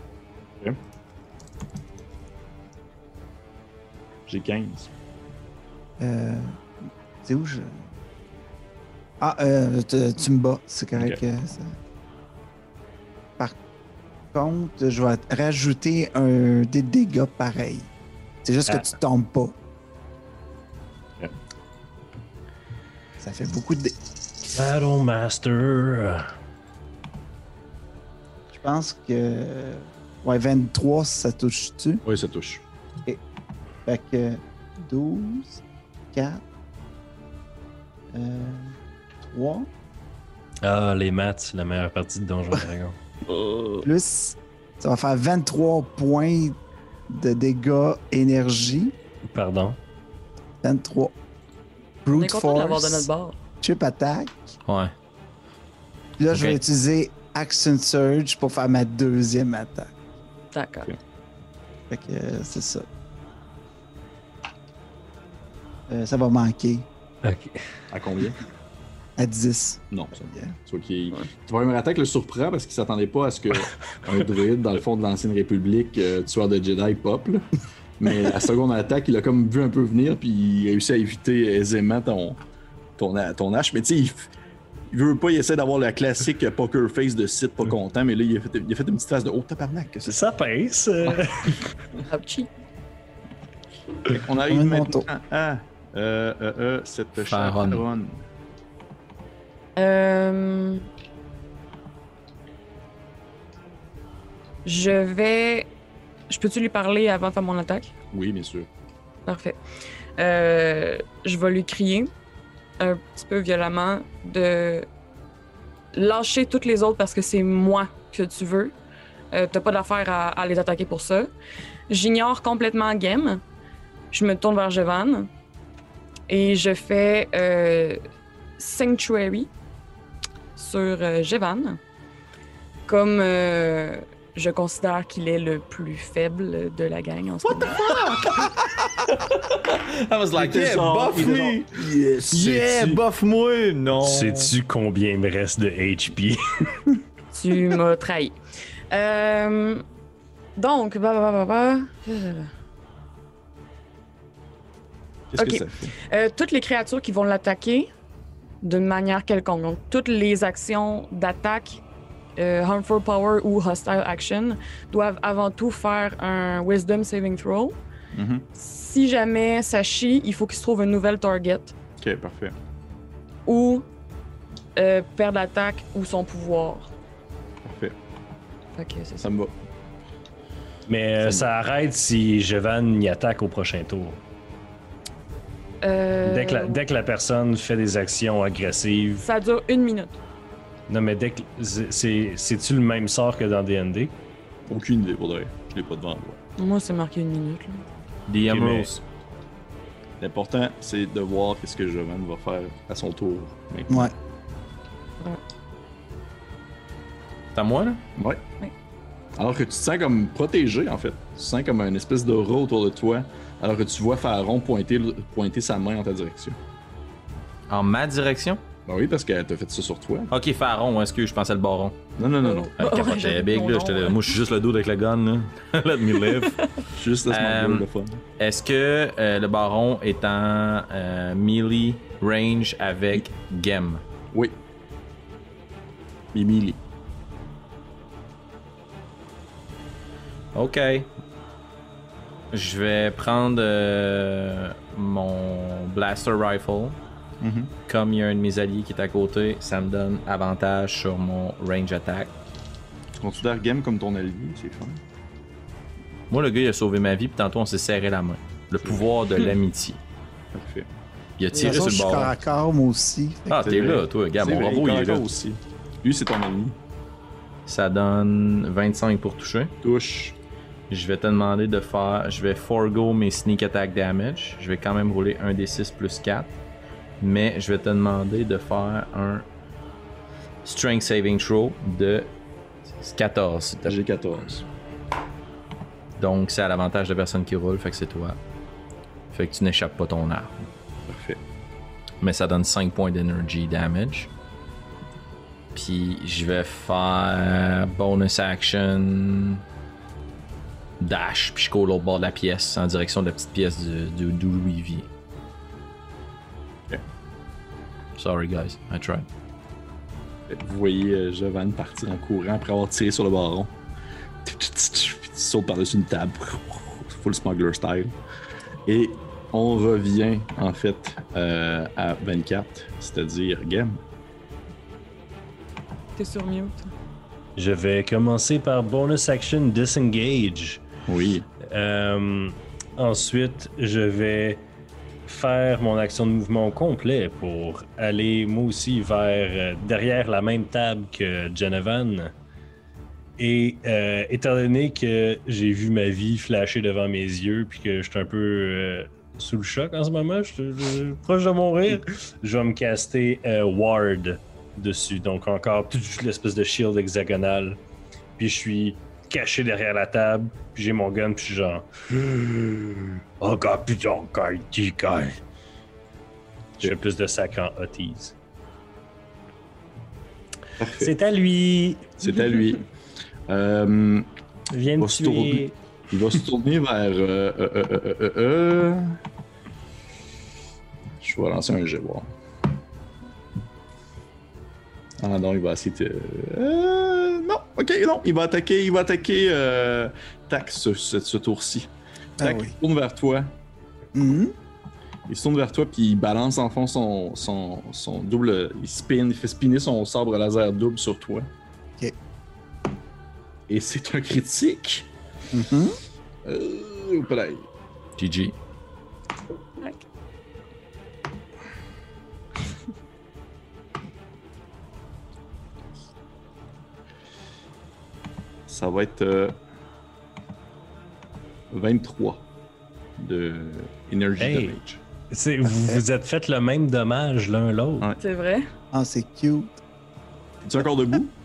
J'ai 15. Euh, c'est où je. Ah, euh, tu, tu me bats, c'est correct. Euh, ça. Par contre, je vais te rajouter un des dégâts pareil. C'est juste Ah. que tu tombes pas. Ok. Ça fait beaucoup de. dé- Battle Master. Je pense que. Ouais, 23, ça touche-tu? Oui, ça touche. Fait que 12, 4, euh, 3, Ah, les maths, c'est la meilleure partie de Donjon Dragon. plus. Ça va faire 23 points de dégâts énergie. Pardon? 23. On est Brute content de l'avoir de notre Force. bord. Chip attack. Ouais. Puis Là, je Ok. vais utiliser Action Surge pour faire ma deuxième attaque. D'accord. Ok. Fait que euh, c'est ça. Euh, ça va manquer Ok. À combien? À 10. Non, ça Yeah. Tu vois qu'il. Première attaque le surprend parce qu'il s'attendait pas à ce que un druide dans le fond de l'ancienne République, euh, tueur de Jedi, pop. là. Mais la seconde attaque, il a comme vu un peu venir, puis il a réussi à éviter aisément ton, ton, a- ton hache. Mais tu sais, il, il veut pas, il essaie d'avoir la classique poker face de site pas content, mais là, il a fait, il a fait une petite face de oh tabarnak. ça? Ça pince. euh. Ouchie. On arrive maintenant à euh, euh, euh, cette charonne. Euh... Je vais. Je peux-tu lui parler avant de faire mon attaque? Oui, bien sûr. Parfait. Euh, je vais lui crier un petit peu violemment de lâcher toutes les autres parce que c'est moi que tu veux. Euh, T'as pas d'affaire à, les attaquer pour ça. J'ignore complètement Game. Je me tourne vers Jevan et je fais euh, Sanctuary sur euh, Jevan. Comme euh, je considère qu'il est le plus faible de la gang en ce moment. I was like, yeah, buff me! Yes! Yeah, buff-moi! Non! Sais-tu combien il me reste de HP? Tu m'as trahi. Euh, donc, bah, bah, bah, bah, bah. Qu'est-ce Ok. que ça fait? Euh, toutes les créatures qui vont l'attaquer d'une manière quelconque, donc toutes les actions d'attaque, euh, Harmful Power ou Hostile Action, doivent avant tout faire un Wisdom Saving Throw. Mhm. Si jamais ça chie, il faut qu'il se trouve une nouvelle target Ok, parfait. ou euh, perdre l'attaque ou son pouvoir. Parfait. Fait que c'est ça. Ça me va. Mais euh, ça arrête si Jevan y attaque au prochain tour. Euh, Dès, que la, dès que la personne fait des actions agressives. Ça dure une minute. Non, mais dès que. c'est- C'est-tu le même sort que dans DND? Aucune idée, pour vrai. Je l'ai pas devant moi. Moi, c'est marqué une minute. là. DM Ok, mais- rules. L'important, c'est de voir ce que Jovan va faire à son tour. maintenant. Ouais. C'est à moi, là? Ouais. Alors que tu te sens comme protégé, en fait. Tu te sens comme une espèce d'aura autour de toi, alors que tu vois Pharaon pointer, pointer sa main en ta direction. En ma direction? Ben oui, parce qu'elle t'a fait ça sur toi. Ok, Pharaon, est-ce que je pensais le baron? Non, non, non, non. Euh, Oh, big, là. nom, ouais. Moi, je suis juste le dos avec le gun, là. Let me live. Juste Euh, dire le fun. Est-ce que euh, le baron est en euh, melee range avec Gem? Oui. Mimili. Ok. Je vais prendre euh, mon blaster rifle. Mhm. Comme il y a un de mes alliés qui est à côté, ça me donne avantage sur mon range attack. Tu considères Game comme ton allié, c'est fun. Moi, le gars, il a sauvé ma vie, puis tantôt, on s'est serré la main. Le pouvoir de l'amitié. Parfait. Il a tiré façon, sur je le suis corps baron. à corps, moi aussi. Ah, t'es là, toi. Gars, C'est mon il est là. aussi. Lui, c'est ton ennemi. Ça donne 25 pour toucher. Touche. Je vais te demander de faire. Je vais forego mes sneak attack damage. Je vais quand même rouler un des 6 plus 4. Mais je vais te demander de faire un strength saving throw de 14. s'il te plaît. J'ai 14. Donc c'est à l'avantage de la personne qui roule, fait que c'est toi. Fait que tu n'échappes pas ton arme. Parfait. Mais ça donne 5 points d'energy damage. Puis je vais faire bonus action dash, puis je cours l'autre bord de la pièce en direction de la petite pièce de, Louis vient. Sorry guys, I tried. Vous voyez euh, Jovan partir en courant après avoir tiré sur le baron. Puis tu sautes par-dessus une table. Full smuggler style. Et on revient en fait euh, à 24, c'est-à-dire Game. T'es sur mute. Je vais commencer par bonus action disengage. Oui. Euh, ensuite, je vais faire mon action de mouvement complet pour aller moi aussi vers euh, derrière la même table que Genevan. Et euh, étant donné que j'ai vu ma vie flasher devant mes yeux puis que je suis un peu euh, sous le choc en ce moment, je suis proche de mourir, je vais me caster Ward dessus. Donc encore l'espèce de shield hexagonal. Puis je suis caché derrière la table, puis j'ai mon gun, puis je suis genre. Plus encore guy. Je fais plus de sac en hotties. C'est à lui. C'est à lui. Euh, Viens me se tourner. tuer. il va se tourner vers. euh, euh, euh, euh, euh, euh. Je vais lancer un jet, voir. Ah non, il va essayer de. Euh, non, ok, non, il va attaquer, il va attaquer euh, Tac ce, ce- ce tour-ci. Ah Tac, oui. il tourne vers toi. Mhm. Il se tourne vers toi, puis il balance en fond son, son, son double. Il spin, il fait spinner son sabre laser double sur toi. Ok. Et c'est un critique. Mhm. Euh, oups Ça va être euh, 23 de Energy Hey. Damage. C'est- Vous vous êtes fait le même dommage l'un l'autre. Ouais. C'est vrai? Ah, c'est cute. Es-tu encore debout?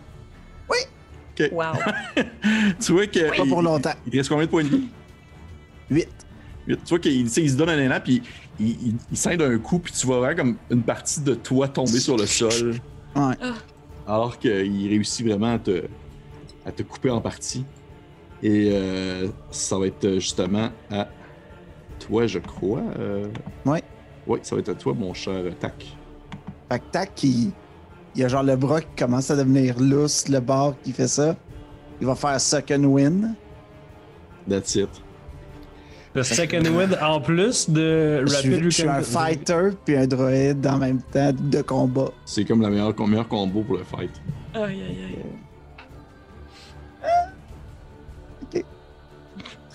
Wow. tu vois que. Pas pour il- longtemps. Il te reste combien de points de vie? 8. Tu vois qu'il tu il se donne un élan, puis il, il, il scinde un coup, puis tu vois vraiment comme une partie de toi tomber sur le sol. Ouais. Alors qu'il réussit vraiment à te, à te couper en partie. Et euh, ça va être justement à toi, je crois. euh, Ouais. Oui, ça va être à toi, mon cher Tac. Fait que tac, il, il y a genre le bras qui commence à devenir lousse, le bord qui fait ça. Il va faire second win. That's it. Le second win en plus de Je suis, Rapid je suis un fighter puis un droïde en même temps de combat. C'est comme la meilleure, le meilleur combo pour le fight. Aïe, aïe, aïe.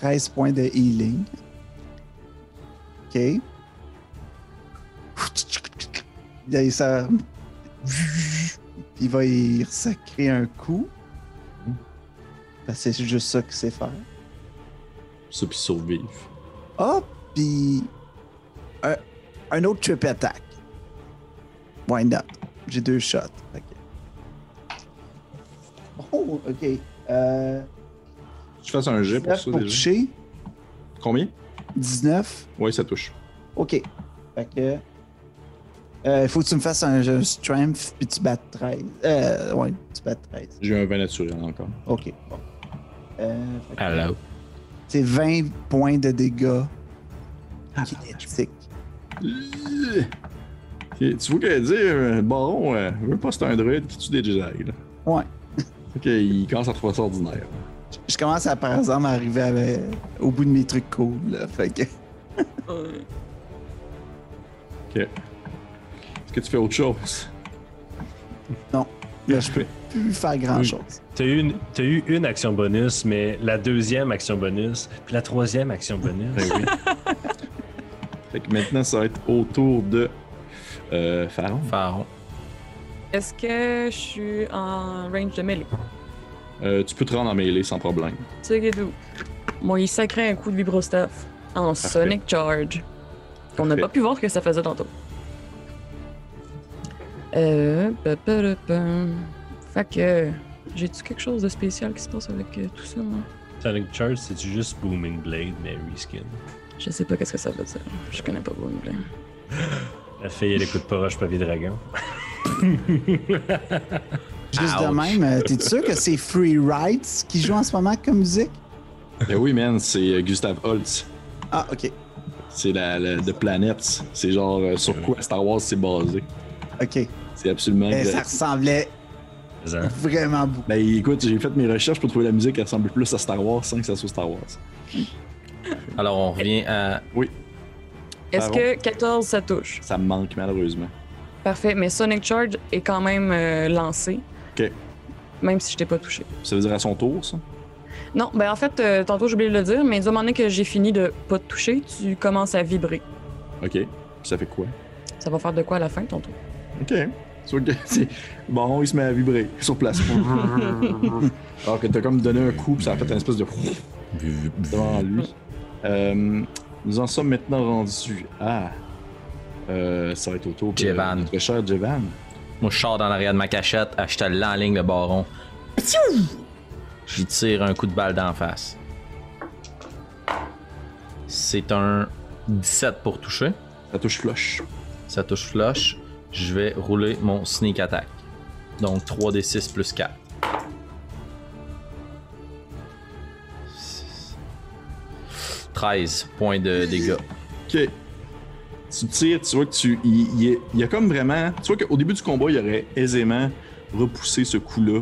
13 points de healing. OK. Il sort. Il va y sacrer un coup. Parce que c'est juste ça qu'il sait faire. Ça, puis survivre. Ah, puis un, un autre trip attack. Why not? J'ai deux shots. Que- Oh, ok. Euh, Tu fasses un jet pour 19 ça pour déjà. toucher. Combien? 19. Oui, ça touche. Ok. Fait que. Il faut que tu me fasses un jeu strength puis tu battes 13. Euh, ouais, tu battes 13. J'ai un 20 naturel encore. Ok, bon. Euh, Hello. C'est 20 points de dégâts kinétiques. Ok, Tu vois qu'elle dit, euh, Baron, euh, veut pas c'est un druide qui tue des Jedi. Là. Ouais. Ok, il commence à trouver ça ordinaire. Je commence à, par exemple, à arriver avec- au bout de mes trucs cool. Là. Fait que. Ok. Est-ce que tu fais autre chose? Là, je peux plus faire grand chose. T'as eu, une- t'as eu une action bonus, mais la deuxième action bonus, puis la troisième action bonus. Ben oui. fait que maintenant, ça va être autour de euh, Pharaon. Pharaon. Est-ce que je suis en range de mêlée? Euh, tu peux te rendre en mêlée sans problème. C'est que tout. Moi, il sacrait un coup de vibrostaff en Sonic Charge. On n'a pas pu voir ce que ça faisait tantôt. Euh. pa, pa, pa, pa. Fait que. J'ai-tu quelque chose de spécial qui se passe avec euh, tout ça, moi? Sonic Charge, c'est juste Booming Blade, mais reskin? Je sais pas qu'est-ce que ça veut dire. Je connais pas Boom Blade. La fille, elle écoute pas Roche Pavé Dragon. Juste de même, euh, t'es sûr que c'est Free Rights qui joue en ce moment comme musique? Ben oui, man, c'est euh, Gustave Holtz. Ah, ok. C'est la, la The Planets. C'est genre euh, sur quoi Star Wars s'est basé. Ok. C'est absolument. Mais ça ressemblait Hein? vraiment beaucoup. Ben écoute, j'ai fait mes recherches pour trouver la musique qui ressemble plus à Star Wars sans que ça soit Star Wars. Alors, on revient à. Est-ce Pardon? que 14 ça touche? Ça me manque malheureusement. Parfait, mais Sonic Charge est quand même euh, lancé. Ok. Même si je t'ai pas touché. Ça veut dire à son tour, ça? Non, ben en fait, euh, tantôt j'ai oublié de le dire, mais du moment donné que j'ai fini de pas te toucher, tu commences à vibrer. Ok. Puis ça fait quoi? Ça va faire de quoi à la fin? Ok. Vois que c'est. Bon, il se met à vibrer sur place. Alors que t'as comme donné un coup, puis ça a fait une espèce de. devant lui. Euh, nous en sommes maintenant rendus à. Euh, ça va être autour de Jevan. notre cher Jevan. Moi, je sors dans l'arrière de ma cachette, je te l'enligne le baron. J'y tire un coup de balle d'en face. C'est un 17 pour toucher. Ça touche flush. Ça touche flush. Je vais rouler mon sneak attack. Donc 3d6 plus 4. 13 points de dégâts. Ok. Tu tires, tu vois que tu. Il, est- y a comme vraiment. Tu vois qu'au début du combat, il aurait aisément repoussé ce coup-là.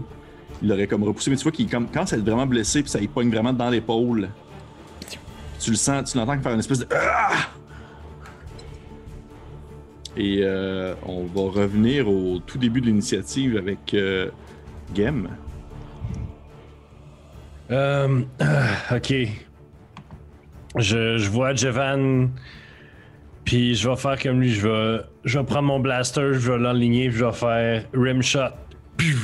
Il l'aurait comme repoussé, mais tu vois qu'il comme, commence à être vraiment blessé, puis ça il pogne vraiment dans l'épaule. Tu le sens, tu l'entends faire une espèce de. Ah! Et euh, on va revenir au tout début de l'initiative avec euh, Gem. Euh, ok. Je, je vois Jevan, puis je vais faire comme lui. Je vais, je vais prendre mon blaster, je vais l'enligner, je vais faire rim shot. Piou!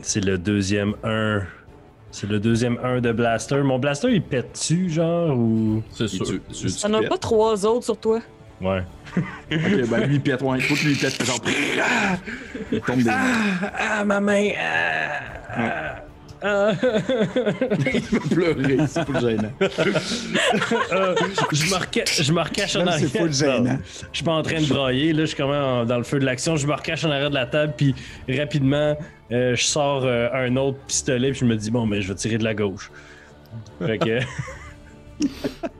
C'est le deuxième 1. C'est le deuxième 1 de blaster. Mon blaster, il pète-tu, genre, ou? C'est sûr. tu- tu- tu T'en as pètes. pas trois autres sur toi? Ouais. Ok, ben lui il pète, ouais, il faut que lui il pète, genre. Ah! Il tombe des. Ah, ma main! Ah, ah, ah. il va pleurer, c'est pas gênant. Euh, je, me reca- je me recache en Là, arrière. c'est gênant. Je suis pas en train de brailler, là, je suis quand même dans le feu de l'action. Je me recache en arrière de la table, puis rapidement, euh, je sors euh, un autre pistolet, puis je me dis, bon, mais je vais tirer de la gauche. Fait que.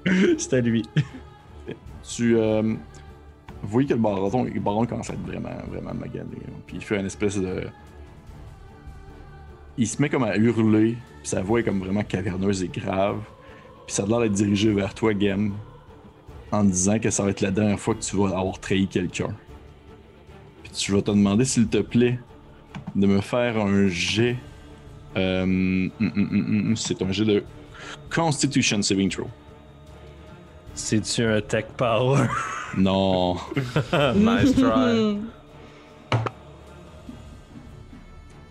C'était lui. tu euh, vous voyez que le baron, le baron commence à être vraiment, vraiment magané. hein. Puis il fait une espèce de. Il se met comme à hurler, puis sa voix est comme vraiment caverneuse et grave. Puis ça a l'air d'être dirigé vers toi, Gem, en disant que ça va être la dernière fois que tu vas avoir trahi quelqu'un. Puis tu vas te demander, s'il te plaît, de me faire un jet. euh, hum, hum, hum, c'est un jet de Constitution Saving Throw. C'est-tu un tech power? Non. nice try.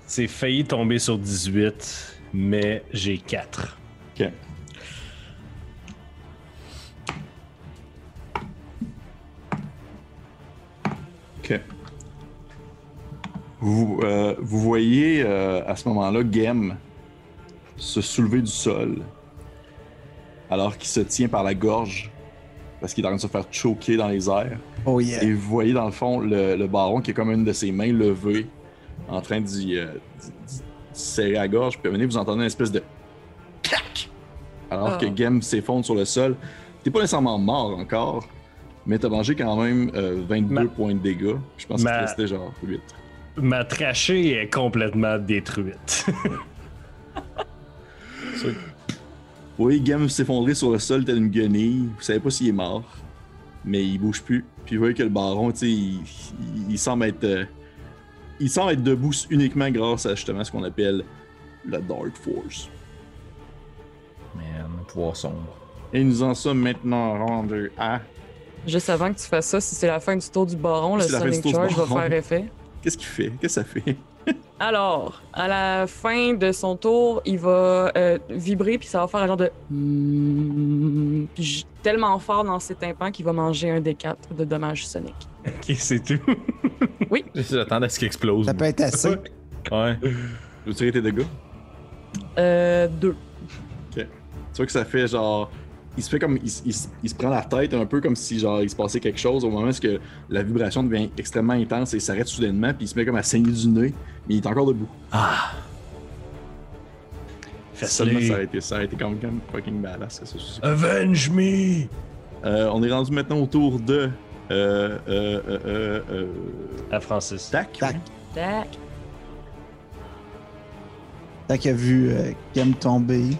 C'est failli tomber sur 18, mais j'ai 4. Ok. Ok. Vous, euh, vous voyez euh, à ce moment-là Gem se soulever du sol alors qu'il se tient par la gorge parce qu'il est en train de se faire choquer dans les airs. Oh yeah. Et vous voyez dans le fond le, le baron qui est comme une de ses mains levées en train d'y euh, serrer la gorge. Puis à un moment donné, vous entendez une espèce de clac alors que Gem s'effondre sur le sol. T'es pas nécessairement mort encore, mais t'as mangé quand même euh, 22 Ma- points de dégâts. Je pense Ma- te restait genre 8. Ma trachée est complètement détruite. Vous voyez Gem s'effondrer sur le sol tel une guenille. Vous savez pas s'il est mort, mais il bouge plus. Puis vous voyez que le baron, tu sais, il, il- il semble être. euh, il semble être debout uniquement grâce à justement ce qu'on appelle la Dark Force. Man, pouvoir sombre. Et nous en sommes maintenant rendus à. Juste avant que tu fasses ça, si c'est la fin du tour du baron, le Sonic Charge va faire effet. Qu'est-ce qu'il fait? Qu'est-ce que ça fait? Alors, à la fin de son tour, il va euh, vibrer puis ça va faire un genre de puis tellement fort dans ses tympans qu'il va manger un des quatre de dommages soniques. ok, c'est tout. J'attends à ce qu'il explose. Ça peut être assez. Ouais. Je veux tirer tes dégâts. Euh, deux. Tu vois que ça fait genre. Il se fait comme. Il, se prend la tête un peu comme si genre il se passait quelque chose au moment où que la vibration devient extrêmement intense et s'arrête soudainement, puis il se met comme à saigner du nez, mais il est encore debout. Seulement Fais-le. ça aurait été, ça aurait été quand même fucking badass. ça, ça, ça. Avenge me! Euh, on est rendu maintenant au tour de. Euh, euh, euh, euh, euh, À Francis. Tac. Tac. Tac. Qu'il a vu euh, Gem tomber.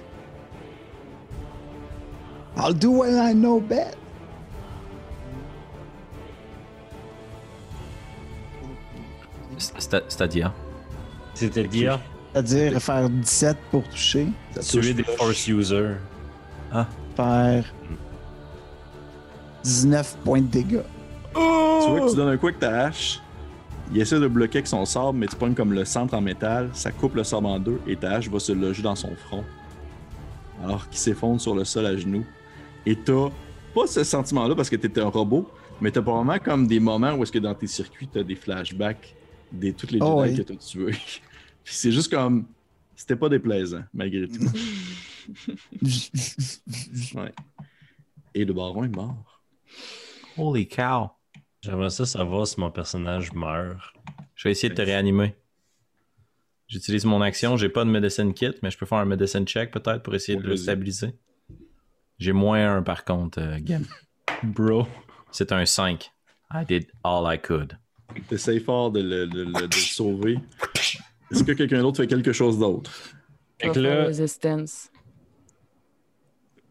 I'll do what I know best. C'est- C'est-à-dire? C'est-à-dire? C'est-à-dire faire 17 pour toucher. Tuer des force users. Faire 19 points de dégâts. Tu vois que tu donnes un coup avec ta hache. Il essaie de bloquer avec son sabre, mais tu pognes comme le centre en métal. Ça coupe le sabre en deux et ta hache va se loger dans son front. Alors qu'il s'effondre sur le sol à genoux. Et t'as pas ce sentiment-là parce que t'étais un robot, mais t'as probablement comme des moments où est-ce que dans tes circuits t'as des flashbacks de toutes les Jedi Oh oui. que t'as tués. Puis c'est juste comme. C'était pas déplaisant, malgré tout. Ouais. Et le baron est mort. Holy cow. J'aimerais ça savoir si mon personnage meurt. Je vais essayer de te réanimer. J'utilise mon action. J'ai pas de medicine kit, mais je peux faire un medicine check peut-être pour essayer de le stabiliser. J'ai moins un par contre, euh, Gam. Bro. C'est un 5. I did all I could. T'essayes fort de le, de le- de le sauver. Est-ce que quelqu'un d'autre fait quelque chose d'autre? Fait Va que faire là, Resistance.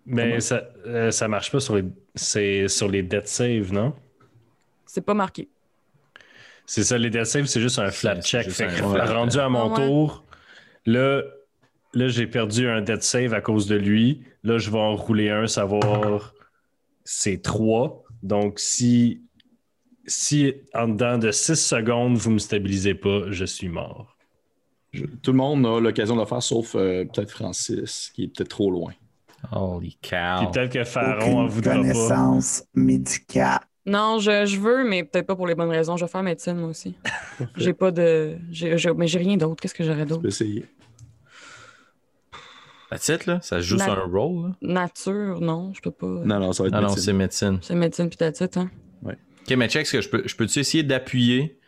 mais ça, euh, ça marche pas sur les, c'est sur les death save, non? C'est pas marqué. C'est ça, les death save, c'est juste un flat check. Fait un rendu à mon Ah ouais. tour, là, là j'ai perdu un death save à cause de lui. Là, je vais en rouler un, savoir c'est 3. Donc, si, si en dedans de 6 secondes, vous me stabilisez pas, je suis mort. Je- tout le monde a l'occasion de le faire, sauf euh, peut-être Francis, qui est peut-être trop loin. Holy Puis cow. peut-être que Pharaon en voudra pas. connaissance médicale. Non, je, je veux, mais peut-être pas pour les bonnes raisons. Je vais faire médecine, moi aussi. J'ai pas de. j'ai- j'ai- mais j'ai rien d'autre. Qu'est-ce que j'aurais d'autre? essayer. That's it, là? Ça joue Na- sur un roll, là? Nature, non, je peux pas. Non, non, ça va être Ah non, médecine. c'est médecine. C'est médecine puis that's it, hein. Ok, mais check ce que je peux. Je peux-tu essayer d'appuyer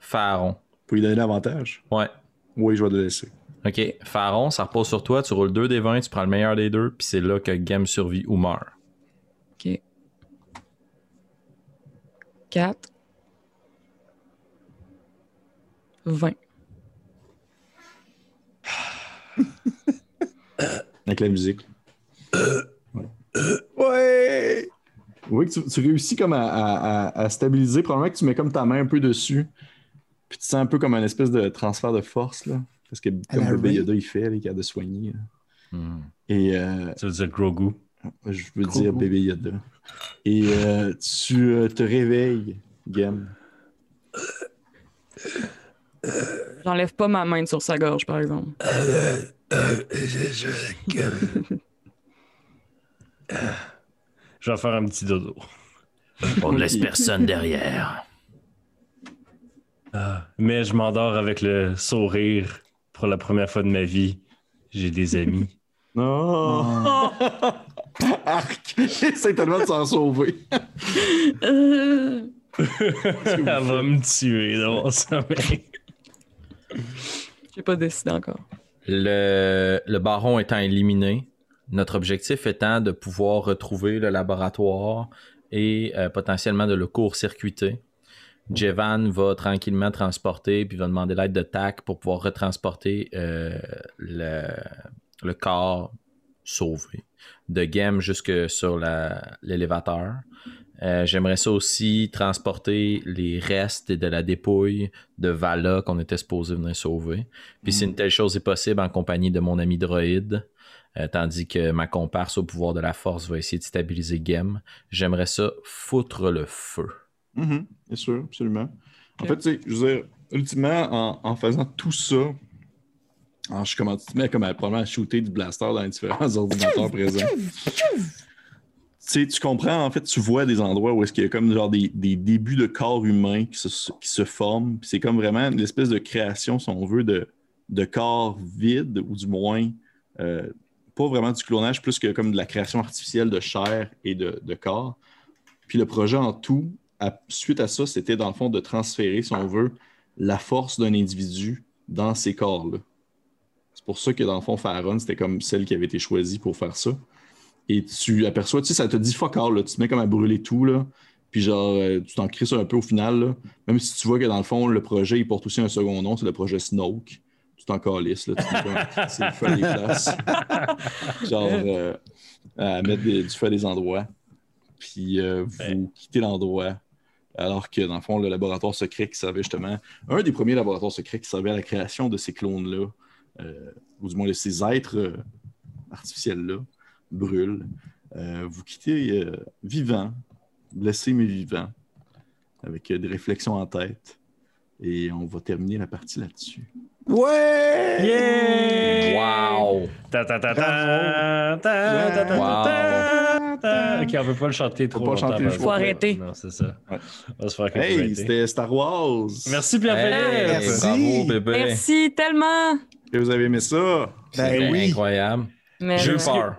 Pharaon? Pour lui donner l'avantage? Ouais. Oui, je vais le laisser. Ok, Pharaon, ça repose sur toi, tu roules 2 des 20, tu prends le meilleur des deux, puis c'est là que Gam survit ou meurt. OK. 4. 20. Avec la musique. Ouais! Oui, que tu, tu réussis comme à, à- à- à stabiliser. Probablement que tu mets comme ta main un peu dessus. Puis tu sens un peu comme un espèce de transfert de force, là. Parce que comme Ray. Yoda, il fait, là, il a de soigner. là. Hmm. Et euh, Ça veut dire Grogu? je veux Gros dire goût. bébé Yoda. Et euh, tu euh, te réveilles, Gam. J'enlève pas ma main sur sa gorge, par exemple. Euh, je, je- que- Euh, je vais faire un petit dodo. On ne laisse personne derrière. Ah, mais je m'endors avec le sourire pour la première fois de ma vie. J'ai des amis. Non! Arc! Essaye tellement de s'en sauver. Euh, Elle va me tuer dans mon sommeil. J'ai pas décidé encore. Le, baron étant éliminé, notre objectif étant de pouvoir retrouver le laboratoire et euh, potentiellement de le court-circuiter. Jevan va tranquillement transporter puis va demander l'aide de TAC pour pouvoir retransporter euh, le, corps sauvé de Gem jusque sur l'élévateur. Euh, J'aimerais ça aussi transporter les restes de la dépouille de Vala qu'on était supposé venir sauver. Puis si une telle chose est possible en compagnie de mon ami droïde, euh, tandis que ma comparse au pouvoir de la force va essayer de stabiliser Gem, j'aimerais ça foutre le feu. Mhm, Bien sûr, absolument. En fait, tu sais, je veux dire, ultimement, en, en faisant tout ça, en, je commence tu te mets comme à, probablement à shooter du blaster dans les différents ordinateurs présents. Tu comprends, en fait, tu vois des endroits où est-ce qu'il y a comme genre des, débuts de corps humains qui se, forment. C'est comme vraiment une espèce de création, si on veut, de, corps vides, ou du moins, euh, pas vraiment du clonage, plus que comme de la création artificielle de chair et de, corps. Puis le projet en tout, suite à ça, c'était dans le fond de transférer, si on veut, la force d'un individu dans ces corps-là. C'est pour ça que dans le fond, Farron, c'était comme celle qui avait été choisie pour faire ça. Et tu aperçois, tu sais, ça te dit fuck all, là. tu te mets comme à brûler tout, là. Puis genre, euh, tu t'en cries ça un peu au final, là. Même si tu vois que dans le fond, le projet, il porte aussi un second nom, c'est le projet Snoke. Tu t'en calisses, là. Tu c'est le feu à des places. genre, euh, à mettre des- du feu à des endroits. Puis euh, vous Ouais. quittez l'endroit. Alors que dans le fond, le laboratoire secret qui servait justement, un des premiers laboratoires secrets qui servait à la création de ces clones-là, euh, ou du moins de ces êtres artificiels-là, brûle. Euh, vous quittez euh, vivant, blessé mais vivant, avec euh, des réflexions en tête. Et on va terminer la partie là-dessus. Ouais! Yeah! Wow! Ta ta ta ta ta ta ta ta Wow. ta ta. Ok, on peut pas le chanter trop pas chanter. Faut arrêter. Non, c'est ça. Ouais. On va se faire Hey, c'était Star Wars! Merci Hey, Pierre-Philippe. Merci. Bravo, bébé! Merci tellement! Que vous avez aimé ça? Ben oui. incroyable. Mais J'ai eu peur.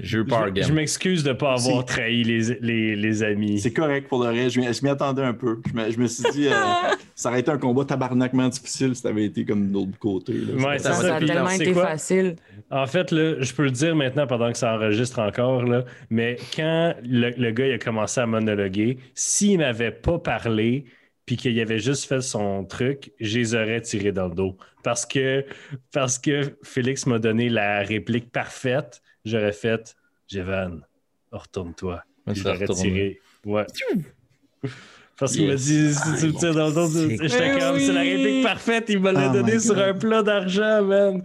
Je, je m'excuse de ne pas avoir trahi les, les, les amis. C'est correct pour le reste. Je m'y- je m'y attendais un peu. Je me, je me suis dit, euh, ça aurait été un combat tabarnakement difficile si ça avait été comme de l'autre côté. là. Ouais, Ça, c'est ça a Puis, tellement été facile. En fait, là, je peux le dire maintenant pendant que ça enregistre encore, là, mais quand le, le gars il a commencé à monologuer, s'il m'avait pas parlé puis qu'il avait juste fait son truc, je les aurais tirés dans le dos. Parce que, parce que Félix m'a donné la réplique parfaite, j'aurais fait Jevan, retourne-toi. J'aurais tiré. Ouais. Parce qu'il m'a dit, si tu me tires dans le dos, C'est j'étais cool. comme, c'est la réplique parfaite, il me l'a Oh donné my sur un plat d'argent, man.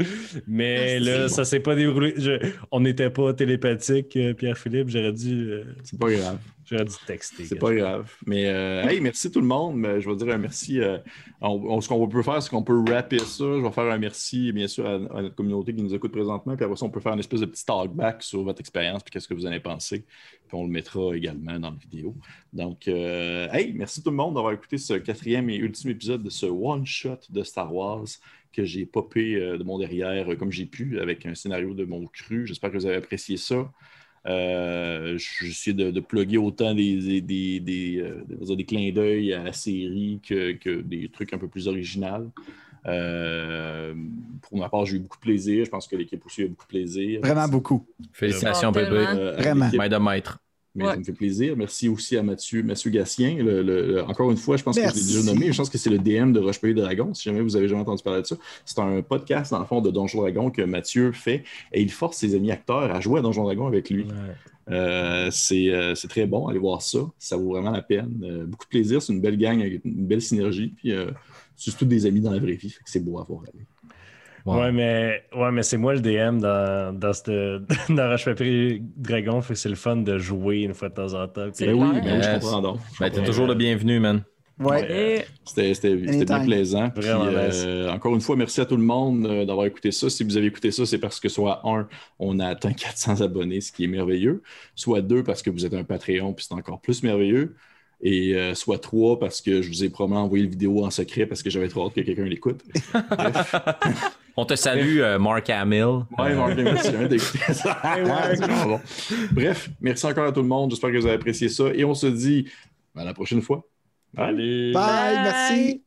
Mais là, ça s'est pas déroulé. Je- on n'était pas télépathique, euh, Pierre-Philippe, j'aurais dû, euh, C'est pas grave. J'aurais dû texter. C'est pas grave. Mais euh, hey, merci tout le monde. Mais je vais dire un merci. euh, on- on- ce qu'on peut faire, c'est qu'on peut rapper ça. Je vais faire un merci, bien sûr, à, à notre communauté qui nous écoute présentement. Puis après ça, on peut faire une espèce de petit talkback sur votre expérience puis qu'est-ce que vous en avez pensé. Puis on le mettra également dans la vidéo. Donc, euh, hey, merci tout le monde d'avoir écouté ce quatrième et ultime épisode de ce one-shot de Star Wars que j'ai popé euh, de mon derrière comme j'ai pu avec un scénario de mon cru. J'espère que vous avez apprécié ça. Euh, J'essaie de, de plugger autant des, des, des, des, euh, je des clins d'œil à la série que, que des trucs un peu plus originaux. Euh, pour ma part, j'ai eu beaucoup de plaisir. Je pense que l'équipe aussi a eu beaucoup de plaisir. Vraiment beaucoup. Félicitations, bébé. Euh, Vraiment. l'équipe. Maître de maître. Mais Ouais. ça me fait plaisir. Merci aussi à Mathieu, Mathieu Gassien. Le- le- le- encore une fois, je pense que je l'ai déjà nommé. Je pense que c'est le DM de Roche-Pays Dragon, si jamais vous avez jamais entendu parler de ça. C'est un podcast, dans le fond, de Donjon Dragon que Mathieu fait et il force ses amis acteurs à jouer à Donjon Dragon avec lui. Euh, c'est euh, c'est très bon, allez voir ça. Ça vaut vraiment la peine. Euh, beaucoup de plaisir, c'est une belle gang avec une belle synergie. Puis, euh, c'est tous des amis dans la vraie vie, c'est beau à voir. Wow. Ouais, mais, ouais, mais c'est moi le DM dans, dans, cette, dans Roche Papier Dragon, fait que c'est le fun de jouer une fois de temps en temps. Puis- C'est Ben oui, clair. ben oui, je comprends donc. Ben, t'es toujours le bienvenu, man. Ouais. C'était c'était- c'était bien plaisant. Puis, euh, encore une fois, merci à tout le monde euh, d'avoir écouté ça. Si vous avez écouté ça, c'est parce que soit un, on a atteint 400 abonnés, ce qui est merveilleux. Soit deux, parce que vous êtes un Patreon, puis c'est encore plus merveilleux. Et euh, soit trois, parce que je vous ai probablement envoyé la vidéo en secret parce que j'avais trop hâte que quelqu'un l'écoute. On te salue, euh, Mark Hamill. Ouais, hein, d'écouter ça. Bon. Bref, merci encore à tout le monde. J'espère que vous avez apprécié ça. Et on se dit à la prochaine fois. Allez. Bye, Bye. merci.